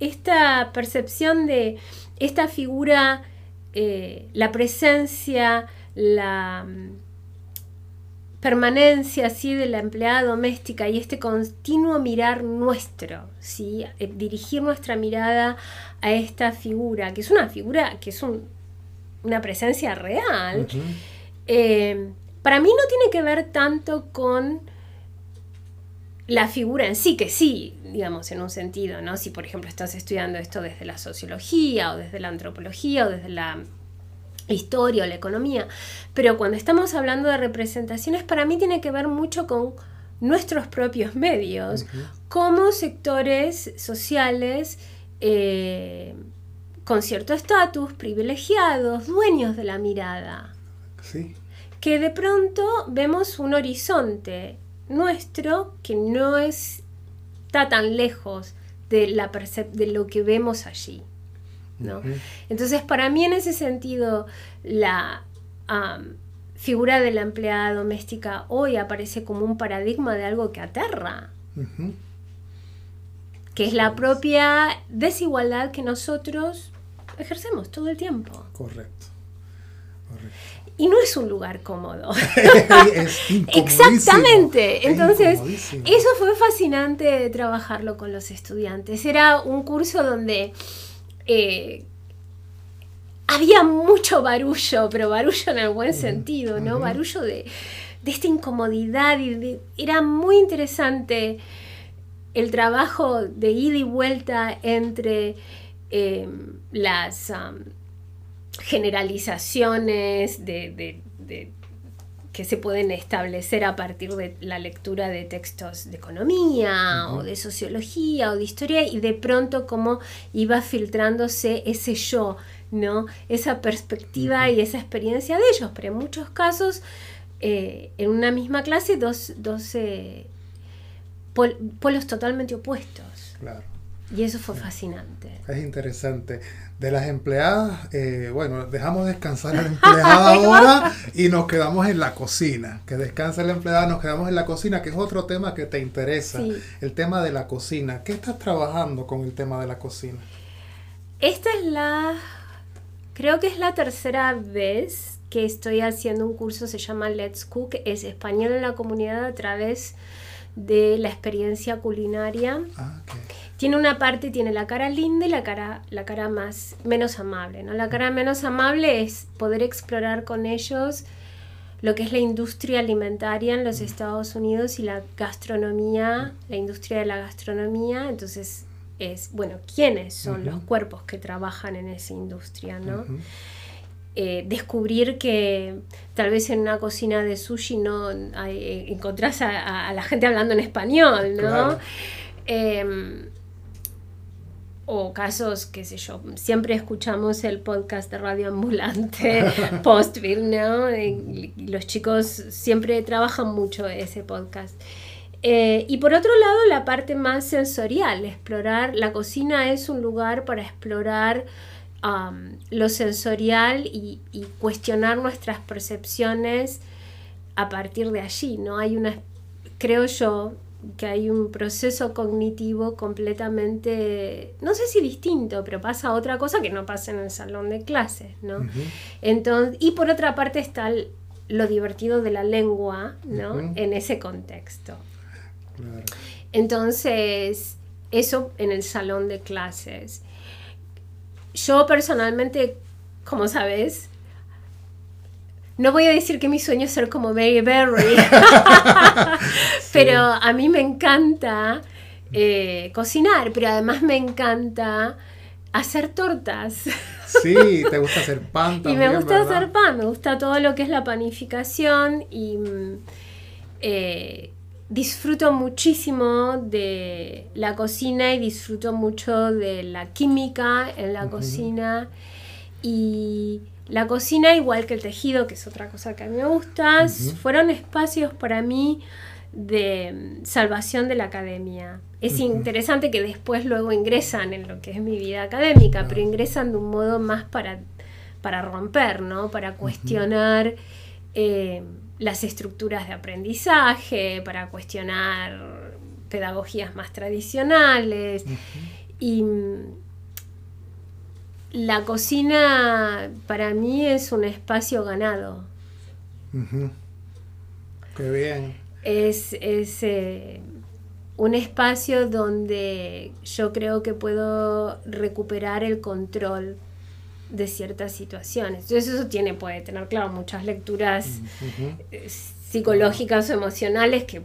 [SPEAKER 2] esta percepción de esta figura eh, la presencia, la mm, permanencia así de la empleada doméstica y este continuo mirar nuestro, ¿sí? Eh, dirigir nuestra mirada a esta figura, que es una figura, que es una presencia real, eh, para mí no tiene que ver tanto con la figura en sí, que sí, digamos, en un sentido, ¿no? Si por ejemplo estás estudiando esto desde la sociología o desde la antropología o desde la historia o la economía, pero cuando estamos hablando de representaciones, para mí tiene que ver mucho con nuestros propios medios, como sectores sociales eh, con cierto estatus, privilegiados, dueños de la mirada.
[SPEAKER 1] Sí.
[SPEAKER 2] Que de pronto vemos un horizonte nuestro que no está tan lejos de, la de lo que vemos allí. ¿no? Entonces, para mí en ese sentido, la figura de la empleada doméstica hoy aparece como un paradigma de algo que aterra, que es la propia desigualdad que nosotros ejercemos todo el tiempo.
[SPEAKER 1] Correcto.
[SPEAKER 2] Y no es un lugar cómodo. Exactamente. Entonces, eso fue fascinante trabajarlo con los estudiantes. Era un curso donde eh, había mucho barullo, pero barullo en el buen sentido, ¿no? Barullo de, esta incomodidad. Y era muy interesante el trabajo de ida y vuelta entre eh, las generalizaciones de, que se pueden establecer a partir de la lectura de textos de economía o de sociología o de historia y de pronto cómo iba filtrándose ese yo, ¿no? Esa perspectiva y esa experiencia de ellos, pero en muchos casos eh, en una misma clase dos, eh, polos totalmente opuestos.
[SPEAKER 1] Claro.
[SPEAKER 2] Y eso fue fascinante.
[SPEAKER 1] Es interesante. De las empleadas, eh, bueno, dejamos descansar a la empleada ahora y nos quedamos en la cocina. Que descanse la empleada, nos quedamos en la cocina, que es otro tema que te interesa. El tema de la cocina. ¿Qué estás trabajando con el tema de la cocina?
[SPEAKER 2] Esta es la, creo que es la tercera vez que estoy haciendo un curso, se llama Let's Cook, es español en la comunidad a través de la experiencia culinaria. Ah, tiene una parte, tiene la cara linda y la cara, la cara más, menos amable. ¿no? La cara menos amable es poder explorar con ellos lo que es la industria alimentaria en los Estados Unidos y la gastronomía, la industria de la gastronomía. Entonces, es, bueno, quiénes son los cuerpos que trabajan en esa industria, ¿no? eh, descubrir que tal vez en una cocina de sushi no hay, encontrás a, la gente hablando en español, ¿no? Em, o casos, qué sé yo, siempre escuchamos el podcast de Radio Ambulante, Postville, ¿no? los chicos siempre trabajan mucho ese podcast. Eh, y por otro lado, la parte más sensorial, explorar, la cocina es un lugar para explorar lo sensorial y, cuestionar nuestras percepciones a partir de allí, ¿no? Hay una, creo yo, que hay un proceso cognitivo completamente, no sé si distinto, pero pasa otra cosa que no pasa en el salón de clases, ¿no? Entonces, y por otra parte está lo divertido de la lengua, ¿no? En ese contexto. Entonces, eso en el salón de clases. Yo personalmente, como sabes, no voy a decir que mi sueño es ser como Mary Berry, pero a mí me encanta eh, cocinar, pero además me encanta hacer tortas.
[SPEAKER 1] Sí, te gusta hacer pan también.
[SPEAKER 2] y me gusta hacer pan, me gusta todo lo que es la panificación y mm, eh, disfruto muchísimo de la cocina y disfruto mucho de la química en la cocina. Y la cocina, igual que el tejido, que es otra cosa que a mí me gusta, fueron espacios para mí de salvación de la academia. Es interesante que después luego ingresan en lo que es mi vida académica, pero ingresan de un modo más para, para romper, ¿no? Para cuestionar eh, las estructuras de aprendizaje, para cuestionar pedagogías más tradicionales. Y mm, la cocina para mí es un espacio ganado.
[SPEAKER 1] Qué bien.
[SPEAKER 2] Es, eh, un espacio donde yo creo que puedo recuperar el control de ciertas situaciones. Entonces eso tiene, puede tener, claro, muchas lecturas eh, psicológicas o emocionales, que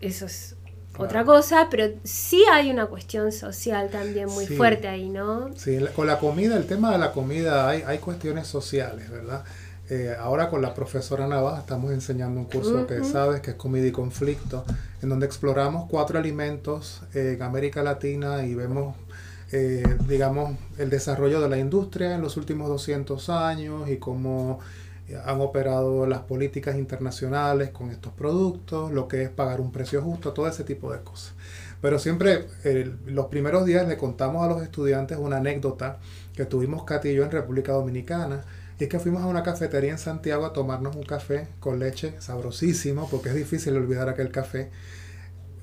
[SPEAKER 2] eso es otra cosa, pero sí hay una cuestión social también muy fuerte ahí, ¿no?
[SPEAKER 1] Sí, con la comida, el tema de la comida, hay, hay cuestiones sociales, ¿verdad? Eh, ahora con la profesora Navaja estamos enseñando un curso que sabes que es comida y conflicto, en donde exploramos cuatro alimentos en América Latina y vemos eh, digamos, el desarrollo de la industria en los últimos 200 años y cómo eh, han operado las políticas internacionales con estos productos, lo que es pagar un precio justo, todo ese tipo de cosas. Pero siempre, los primeros días le contamos a los estudiantes una anécdota que tuvimos Katy y yo en República Dominicana. Y es que fuimos a una cafetería en Santiago a tomarnos un café con leche, sabrosísimo, porque es difícil olvidar aquel café.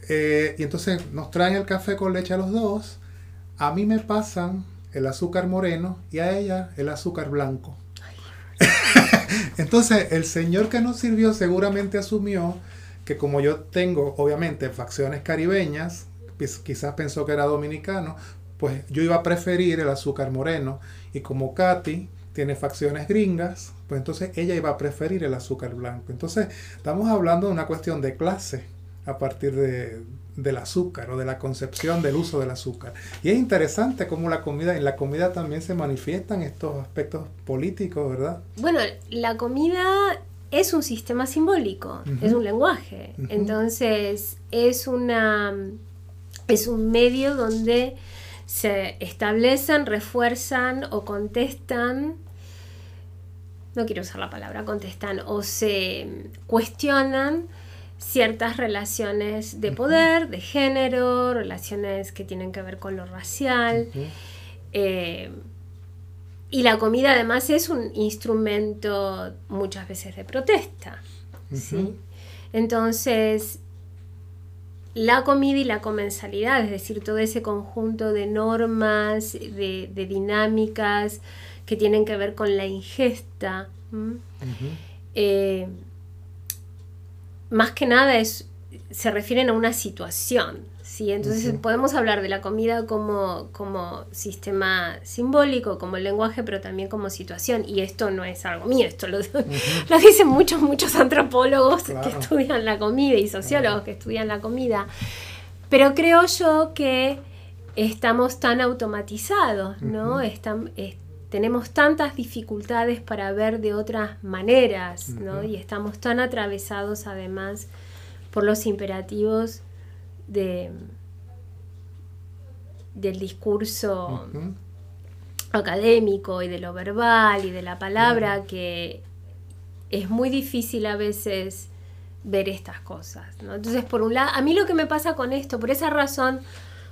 [SPEAKER 1] Eh, y entonces nos traen el café con leche a los dos a mí me pasan el azúcar moreno y a ella el azúcar blanco. Entonces, el señor que nos sirvió seguramente asumió que como yo tengo, obviamente, facciones caribeñas, pues, quizás pensó que era dominicano, pues yo iba a preferir el azúcar moreno. Y como Katy tiene facciones gringas, pues entonces ella iba a preferir el azúcar blanco. Entonces, estamos hablando de una cuestión de clase a partir de, del azúcar o de la concepción del uso del azúcar. Y es interesante cómo la comida, en la comida también se manifiestan estos aspectos políticos, ¿verdad?
[SPEAKER 2] Bueno, la comida es un sistema simbólico, es un lenguaje. Entonces, es una es un medio donde se establecen, refuerzan o contestan no quiero usar la palabra contestan o se cuestionan ciertas relaciones de poder, de género, relaciones que tienen que ver con lo racial. Eh, y la comida además es un instrumento muchas veces de protesta. Entonces, la comida y la comensalidad, es decir, todo ese conjunto de normas, de, dinámicas que tienen que ver con la ingesta, más que nada es, se refieren a una situación. ¿sí? Entonces podemos hablar de la comida como, como sistema simbólico, como lenguaje, pero también como situación. Y esto no es algo mío, esto lo, lo dicen muchos, muchos antropólogos que estudian la comida y sociólogos que estudian la comida. Pero creo yo que estamos tan automatizados, ¿no? Tenemos tantas dificultades para ver de otras maneras, ¿no? Y estamos tan atravesados además por los imperativos de, del discurso académico y de lo verbal y de la palabra que es muy difícil a veces ver estas cosas. ¿no? Entonces, por un lado, a mí lo que me pasa con esto, por esa razón,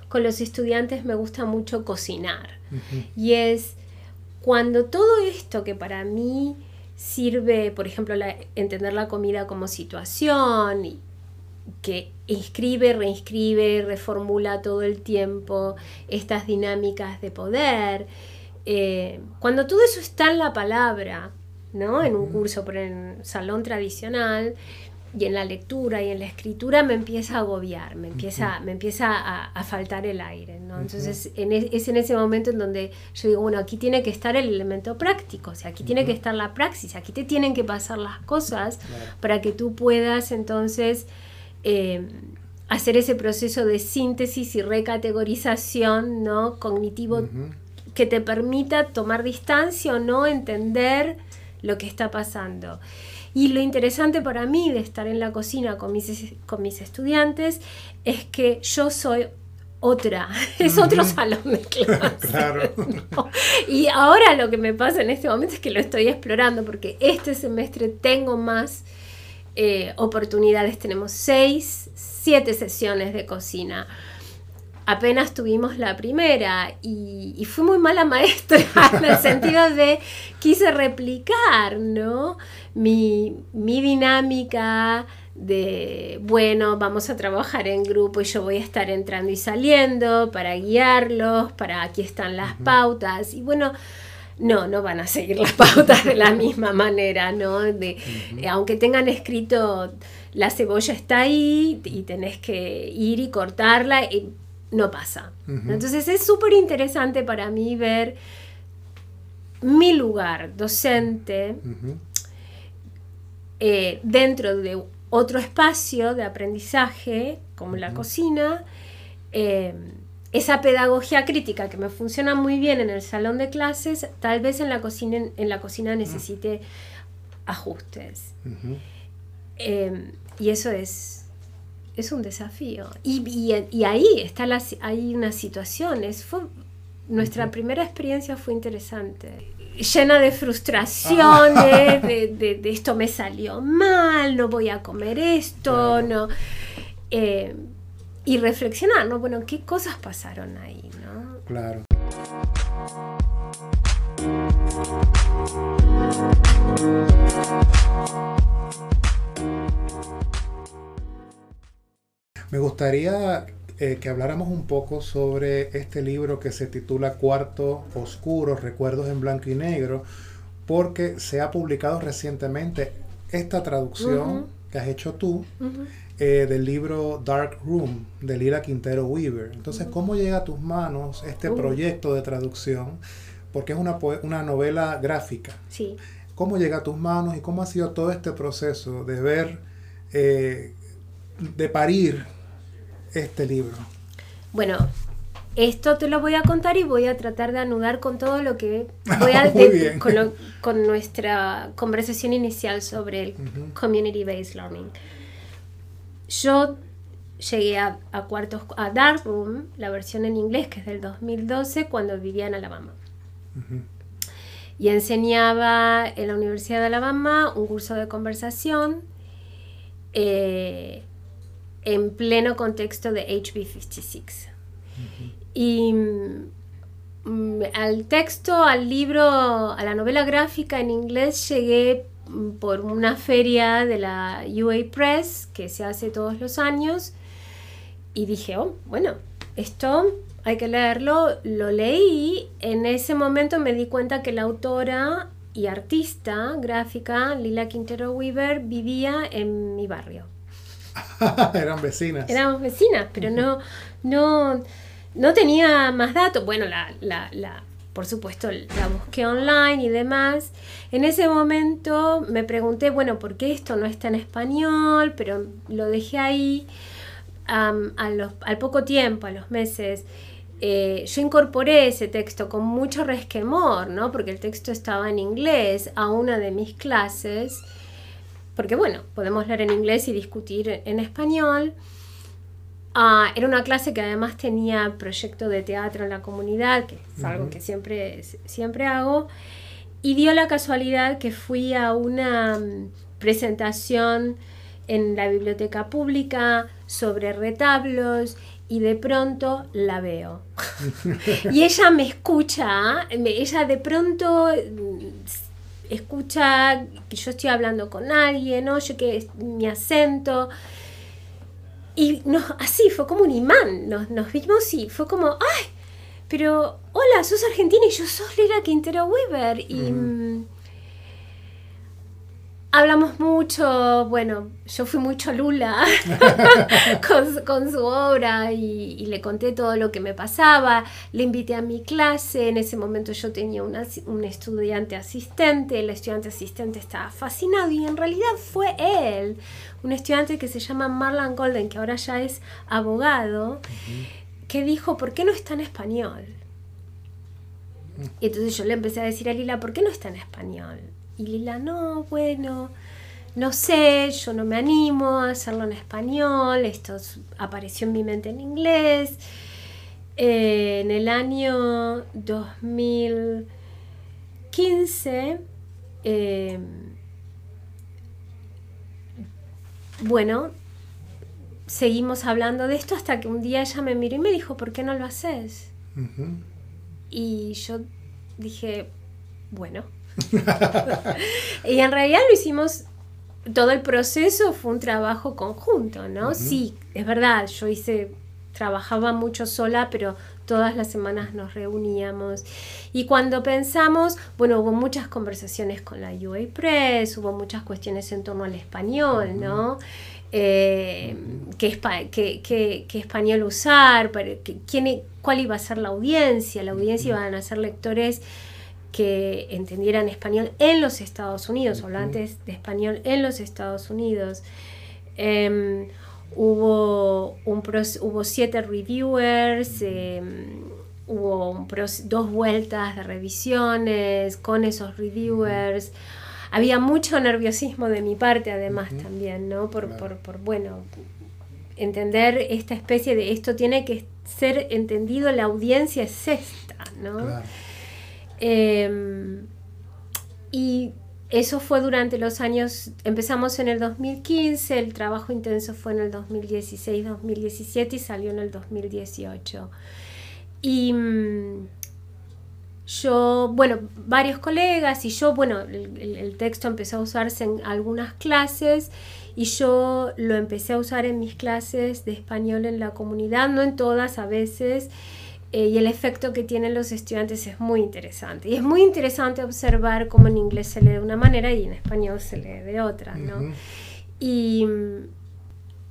[SPEAKER 2] con los estudiantes me gusta mucho cocinar. Y es cuando todo esto que para mí sirve, por ejemplo, entender la comida como situación, y que inscribe, reinscribe, reformula todo el tiempo estas dinámicas de poder, eh, cuando todo eso está en la palabra, ¿no? En un curso, por en salón tradicional, y en la lectura y en la escritura me empieza a agobiar, me empieza, me empieza a, faltar el aire. ¿no? Entonces es en ese momento en donde yo digo, bueno, aquí tiene que estar el elemento práctico, o sea, aquí tiene que estar la praxis, aquí te tienen que pasar las cosas para que tú puedas entonces eh, hacer ese proceso de síntesis y recategorización ¿no? cognitivo que te permita tomar distancia o no entender lo que está pasando. Y lo interesante para mí de estar en la cocina con mis, con mis estudiantes es que yo soy otra, es otro salón de clase. claro. Y ahora lo que me pasa en este momento es que lo estoy explorando porque este semestre tengo más eh, oportunidades, tenemos seis, siete sesiones de cocina apenas tuvimos la primera y, y, fui muy mala maestra en el sentido de quise replicar, ¿no? Mi, mi, dinámica de, bueno, vamos a trabajar en grupo y yo voy a estar entrando y saliendo para guiarlos, para aquí están las pautas y bueno, no, no van a seguir las pautas de la misma manera, ¿no? De, aunque tengan escrito la cebolla está ahí y tenés que ir y cortarla. Y, no pasa. Entonces es súper interesante para mí ver mi lugar docente eh, dentro de otro espacio de aprendizaje, como la cocina, eh, esa pedagogía crítica que me funciona muy bien en el salón de clases, tal vez en la cocina, en la cocina necesite ajustes. Eh, y eso es es un desafío. Y, y, ahí está la, hay una situación. Fue, nuestra primera experiencia fue interesante. Llena de frustraciones, ah. de, esto me salió mal, no voy a comer esto, no. Eh, y reflexionar, ¿no? Bueno, ¿qué cosas pasaron ahí, no?
[SPEAKER 1] Claro. Gustaría eh, que habláramos un poco sobre este libro que se titula Cuarto Oscuro, Recuerdos en Blanco y Negro, porque se ha publicado recientemente esta traducción que has hecho tú eh, del libro Dark Room de Lila Quintero Weaver. Entonces, ¿cómo llega a tus manos este proyecto de traducción? Porque es una, una novela gráfica.
[SPEAKER 2] Sí.
[SPEAKER 1] ¿Cómo llega a tus manos y cómo ha sido todo este proceso de ver, eh, de parir este libro?
[SPEAKER 2] Bueno, esto te lo voy a contar y voy a tratar de anudar con todo lo que voy a con, nuestra conversación inicial sobre el community based learning. Yo llegué a, a cuartos a Dark Room, la versión en inglés que es del 2012 cuando vivía en Alabama. Y enseñaba en la Universidad de Alabama un curso de conversación eh, en pleno contexto de HB 56. Y mm, al texto, al libro, a la novela gráfica en inglés llegué mm, por una feria de la UA Press que se hace todos los años y dije, oh, bueno, esto hay que leerlo, lo leí, en ese momento me di cuenta que la autora y artista gráfica Lila Quintero Weaver vivía en mi barrio.
[SPEAKER 1] Eran vecinas.
[SPEAKER 2] Éramos vecinas, pero no, no, no tenía más datos. Bueno, la, la, la, por supuesto, la busqué online y demás. En ese momento me pregunté, bueno, ¿por qué esto no está en español? Pero lo dejé ahí. al poco tiempo, a los meses, eh, yo incorporé ese texto con mucho resquemor, ¿no? Porque el texto estaba en inglés a una de mis clases, porque bueno, podemos leer en inglés y discutir en español. Ah, era una clase que además tenía proyecto de teatro en la comunidad, que es algo que siempre, siempre hago. Y dio la casualidad que fui a una mm, presentación en la biblioteca pública sobre retablos y de pronto la veo. y ella me escucha, ella de pronto mm, escucha que yo estoy hablando con alguien, oye que mi acento. Y no, así, fue como un imán, nos, nos vimos y fue como, ¡ay! Pero, hola, sos argentina y yo sos Lila Quintero Weaver. Y... Mm, hablamos mucho, bueno, yo fui mucho Lula con, su obra y, le conté todo lo que me pasaba, le invité a mi clase, en ese momento yo tenía un estudiante asistente, el estudiante asistente estaba fascinado y en realidad fue él, un estudiante que se llama Marlon Golden, que ahora ya es abogado, que dijo, ¿por qué no está en español? Y entonces yo le empecé a decir a Lila, ¿por qué no está en español? Y Lila, no, bueno, no sé, yo no me animo a hacerlo en español, esto apareció en mi mente en inglés. Eh, en el año 2015, eh, bueno, seguimos hablando de esto hasta que un día ella me miró y me dijo, ¿por qué no lo haces? Y yo dije, bueno, y en realidad lo hicimos, todo el proceso fue un trabajo conjunto, ¿no? Sí, es verdad, yo hice, trabajaba mucho sola, pero todas las semanas nos reuníamos. Y cuando pensamos, bueno, hubo muchas conversaciones con la UA Press, hubo muchas cuestiones en torno al español, ¿no? Eh, qué, qué, español usar, quién, cuál iba a ser la audiencia. La audiencia iban a ser lectores que entendieran español en los Estados Unidos, hablantes de español en los Estados Unidos. Em, hubo, un hubo siete reviewers, em, hubo dos vueltas de revisiones con esos reviewers. Había mucho nerviosismo de mi parte, además, también, ¿no? Por, por, bueno, entender esta especie de esto tiene que ser entendido, la audiencia es esta, ¿no? Em, y eso fue durante los años, empezamos en el 2015, el trabajo intenso fue en el 2016-2017 y salió en el 2018. Y mm, yo, bueno, varios colegas y yo, bueno, el, el, texto empezó a usarse en algunas clases y yo lo empecé a usar en mis clases de español en la comunidad, no en todas a veces. Eh, y el efecto que tienen los estudiantes es muy interesante. Y es muy interesante observar cómo en inglés se lee de una manera y en español se lee de otra, ¿no? Y mm,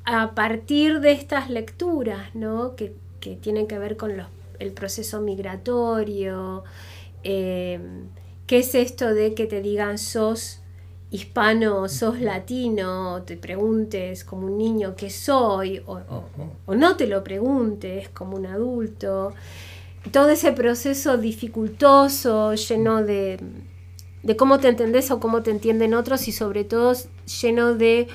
[SPEAKER 2] a partir de estas lecturas, ¿no? Que, que tienen que ver con los, el proceso migratorio, eh, ¿qué es esto de que te digan sos hispano sos latino, te preguntes como un niño qué soy, o, no te lo preguntes como un adulto. Todo ese proceso dificultoso, lleno de, de cómo te entendés o cómo te entienden otros y sobre todo lleno de,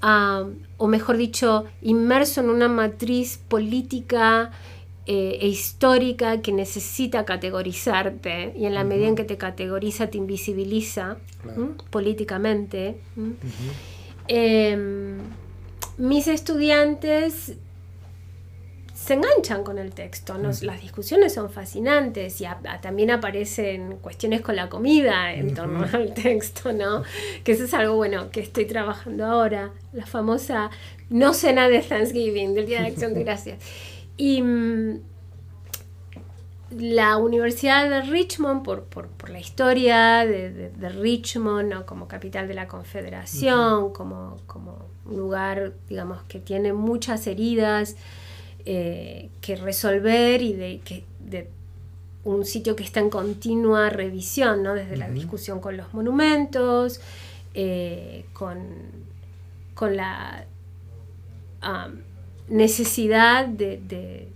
[SPEAKER 2] ah, o mejor dicho, inmerso en una matriz política eh, e histórica que necesita categorizarte y en la medida en que te categoriza te invisibiliza políticamente. Em, mis estudiantes se enganchan con el texto, las discusiones son fascinantes y también aparecen cuestiones con la comida en torno al texto, ¿no? Que eso es algo bueno que estoy trabajando ahora, la famosa no cena de Thanksgiving, del Día de Acción de Gracias. Y mm, la Universidad de Richmond, por, la historia de, Richmond como capital de la Confederación, como, un lugar, digamos, que tiene muchas heridas eh, que resolver y de, que, de un sitio que está en continua revisión, ¿no? desde la discusión con los monumentos, eh, con, con la necesidad de,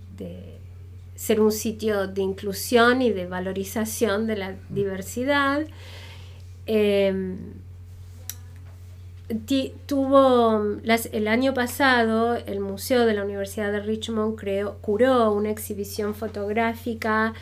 [SPEAKER 2] ser un sitio de inclusión y de valorización de la diversidad. Em, tuvo el año pasado el Museo de la Universidad de Richmond creó, curó una exhibición fotográfica,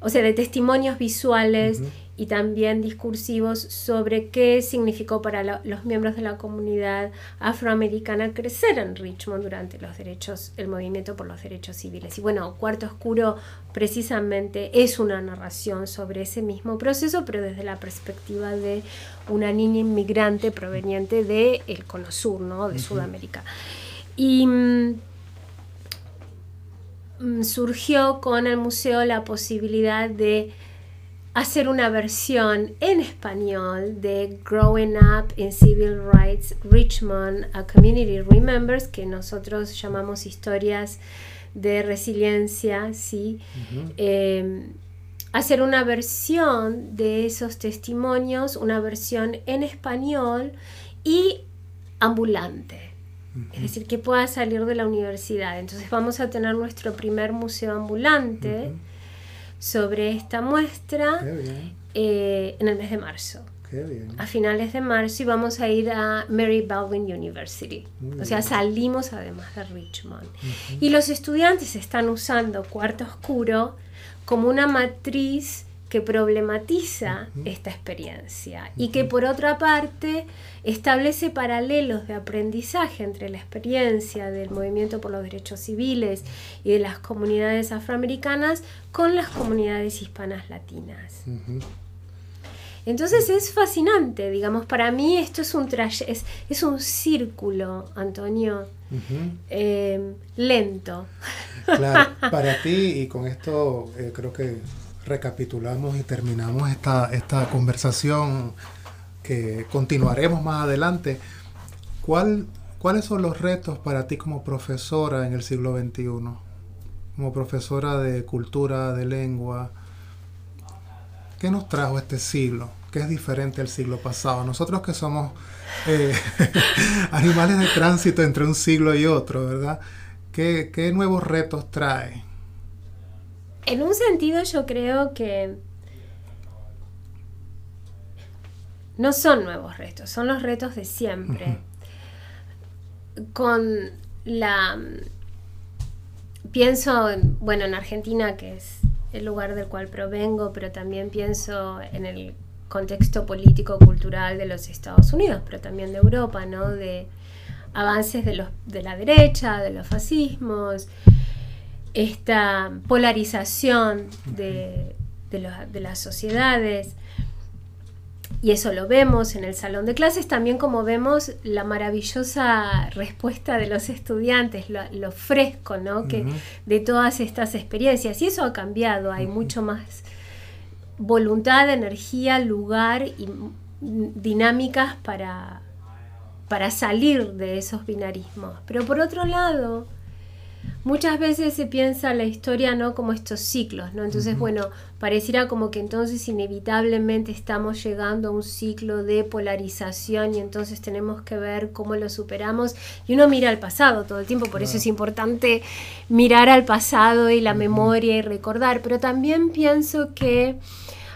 [SPEAKER 2] o sea, de testimonios visuales y también discursivos sobre qué significó para los miembros de la comunidad afroamericana crecer en Richmond durante los derechos, el movimiento por los derechos civiles. Y bueno, Cuarto Oscuro precisamente es una narración sobre ese mismo proceso, pero desde la perspectiva de una niña inmigrante proveniente del el Cono Sur, ¿no? de Sudamérica. Y mm, surgió con el museo la posibilidad de hacer una versión en español de Growing Up in Civil Rights Richmond, a Community Remembers, que nosotros llamamos historias de resiliencia, ¿sí? Em, hacer una versión de esos testimonios, una versión en español y ambulante. Es decir, que pueda salir de la universidad. Entonces vamos a tener nuestro primer museo ambulante sobre esta muestra eh, en el mes de marzo. A finales de marzo y vamos a ir a Mary Baldwin University. o sea, salimos además de Richmond. Y los estudiantes están usando Cuarto Oscuro como una matriz que problematiza esta experiencia y que por otra parte establece paralelos de aprendizaje entre la experiencia del movimiento por los derechos civiles y de las comunidades afroamericanas con las comunidades hispanas latinas. Entonces es fascinante, digamos, para mí esto es un, es, es un círculo, Antonio, eh, lento.
[SPEAKER 1] Claro, para ti y con esto eh, creo que recapitulamos y terminamos esta, esta conversación que continuaremos más adelante. ¿Cuál, ¿Cuáles son los retos para ti como profesora en el siglo XXI? Como profesora de cultura, de lengua. ¿Qué nos trajo este siglo? ¿Qué es diferente al siglo pasado? Nosotros que somos eh, animales de tránsito entre un siglo y otro, ¿verdad? ¿Qué, qué nuevos retos trae?
[SPEAKER 2] En un sentido yo creo que no son nuevos retos, son los retos de siempre. Con la... Pienso, bueno, en Argentina, que es el lugar del cual provengo, pero también pienso en el contexto político-cultural de los Estados Unidos, pero también de Europa, ¿no? De avances de, los, de la derecha, de los fascismos, esta polarización de, las sociedades. Y eso lo vemos en el salón de clases, también como vemos la maravillosa respuesta de los estudiantes, lo, fresco ¿no? que, de todas estas experiencias. Y eso ha cambiado, hay mucho más voluntad, energía, lugar y dinámicas para, para salir de esos binarismos. Pero por otro lado, muchas veces se piensa la historia no como estos ciclos, ¿no? Entonces, bueno, pareciera como que entonces inevitablemente estamos llegando a un ciclo de polarización y entonces tenemos que ver cómo lo superamos. Y uno mira al pasado todo el tiempo, por eso es importante mirar al pasado y la memoria y recordar, pero también pienso que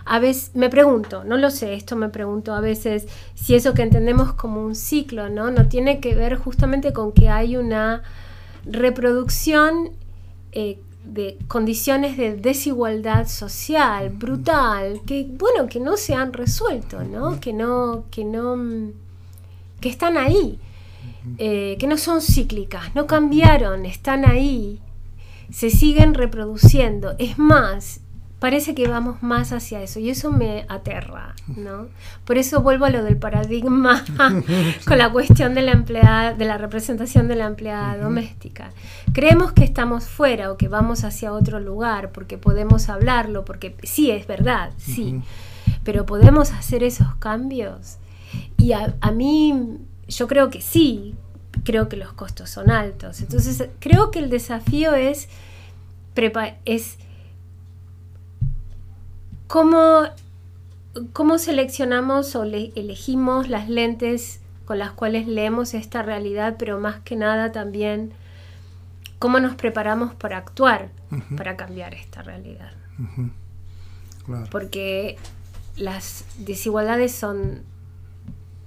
[SPEAKER 2] a veces me pregunto, no lo sé, esto me pregunto a veces si eso que entendemos como un ciclo, ¿no? No tiene que ver justamente con que hay una reproducción eh, de condiciones de desigualdad social brutal que bueno que no se han resuelto no que no que no que están ahí eh, que no son cíclicas no cambiaron están ahí se siguen reproduciendo. Es más parece que vamos más hacia eso y eso me aterra, ¿no? Por eso vuelvo a lo del paradigma con la cuestión de la empleada, de la representación de la empleada doméstica. Creemos que estamos fuera o que vamos hacia otro lugar porque podemos hablarlo, porque sí es verdad, sí, pero podemos hacer esos cambios. Y a, a mí, yo creo que sí, creo que los costos son altos. Entonces, creo que el desafío es, es ¿Cómo, seleccionamos o elegimos las lentes con las cuales leemos esta realidad, pero más que nada también cómo nos preparamos para actuar para cambiar esta realidad. Porque las desigualdades son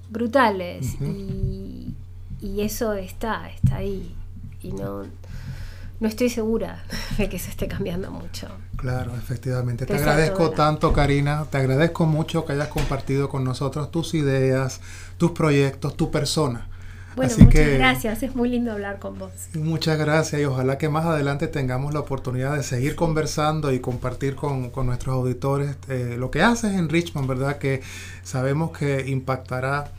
[SPEAKER 2] brutales y, y, eso está, está ahí. Y no, no estoy segura de que se esté cambiando mucho.
[SPEAKER 1] Claro, efectivamente. Te agradezco tanto, Karina. Te agradezco mucho que hayas compartido con nosotros tus ideas, tus proyectos, tu persona.
[SPEAKER 2] Bueno, muchas gracias, es muy lindo hablar con vos.
[SPEAKER 1] Muchas gracias y ojalá que más adelante tengamos la oportunidad de seguir conversando y compartir con, nuestros auditores eh, lo que haces en Richmond, ¿verdad? Que sabemos que impactará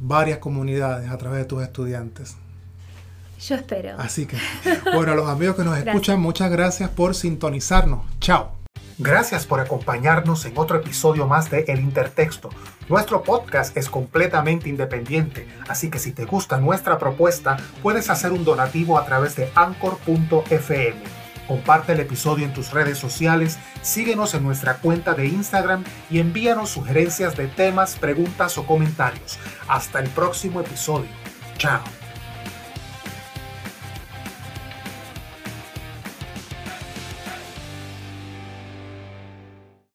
[SPEAKER 1] varias comunidades a través de tus estudiantes.
[SPEAKER 2] Yo espero.
[SPEAKER 1] Así que, bueno, a los amigos que nos escuchan, muchas gracias por sintonizarnos. Chao. Gracias por acompañarnos en otro episodio más de El Intertexto. Nuestro podcast es completamente independiente, así que si te gusta nuestra propuesta, puedes hacer un donativo a través de anchor.fm. Comparte el episodio en tus redes sociales, síguenos en nuestra cuenta de Instagram y envíanos sugerencias de temas, preguntas o comentarios. Hasta el próximo episodio. Chao.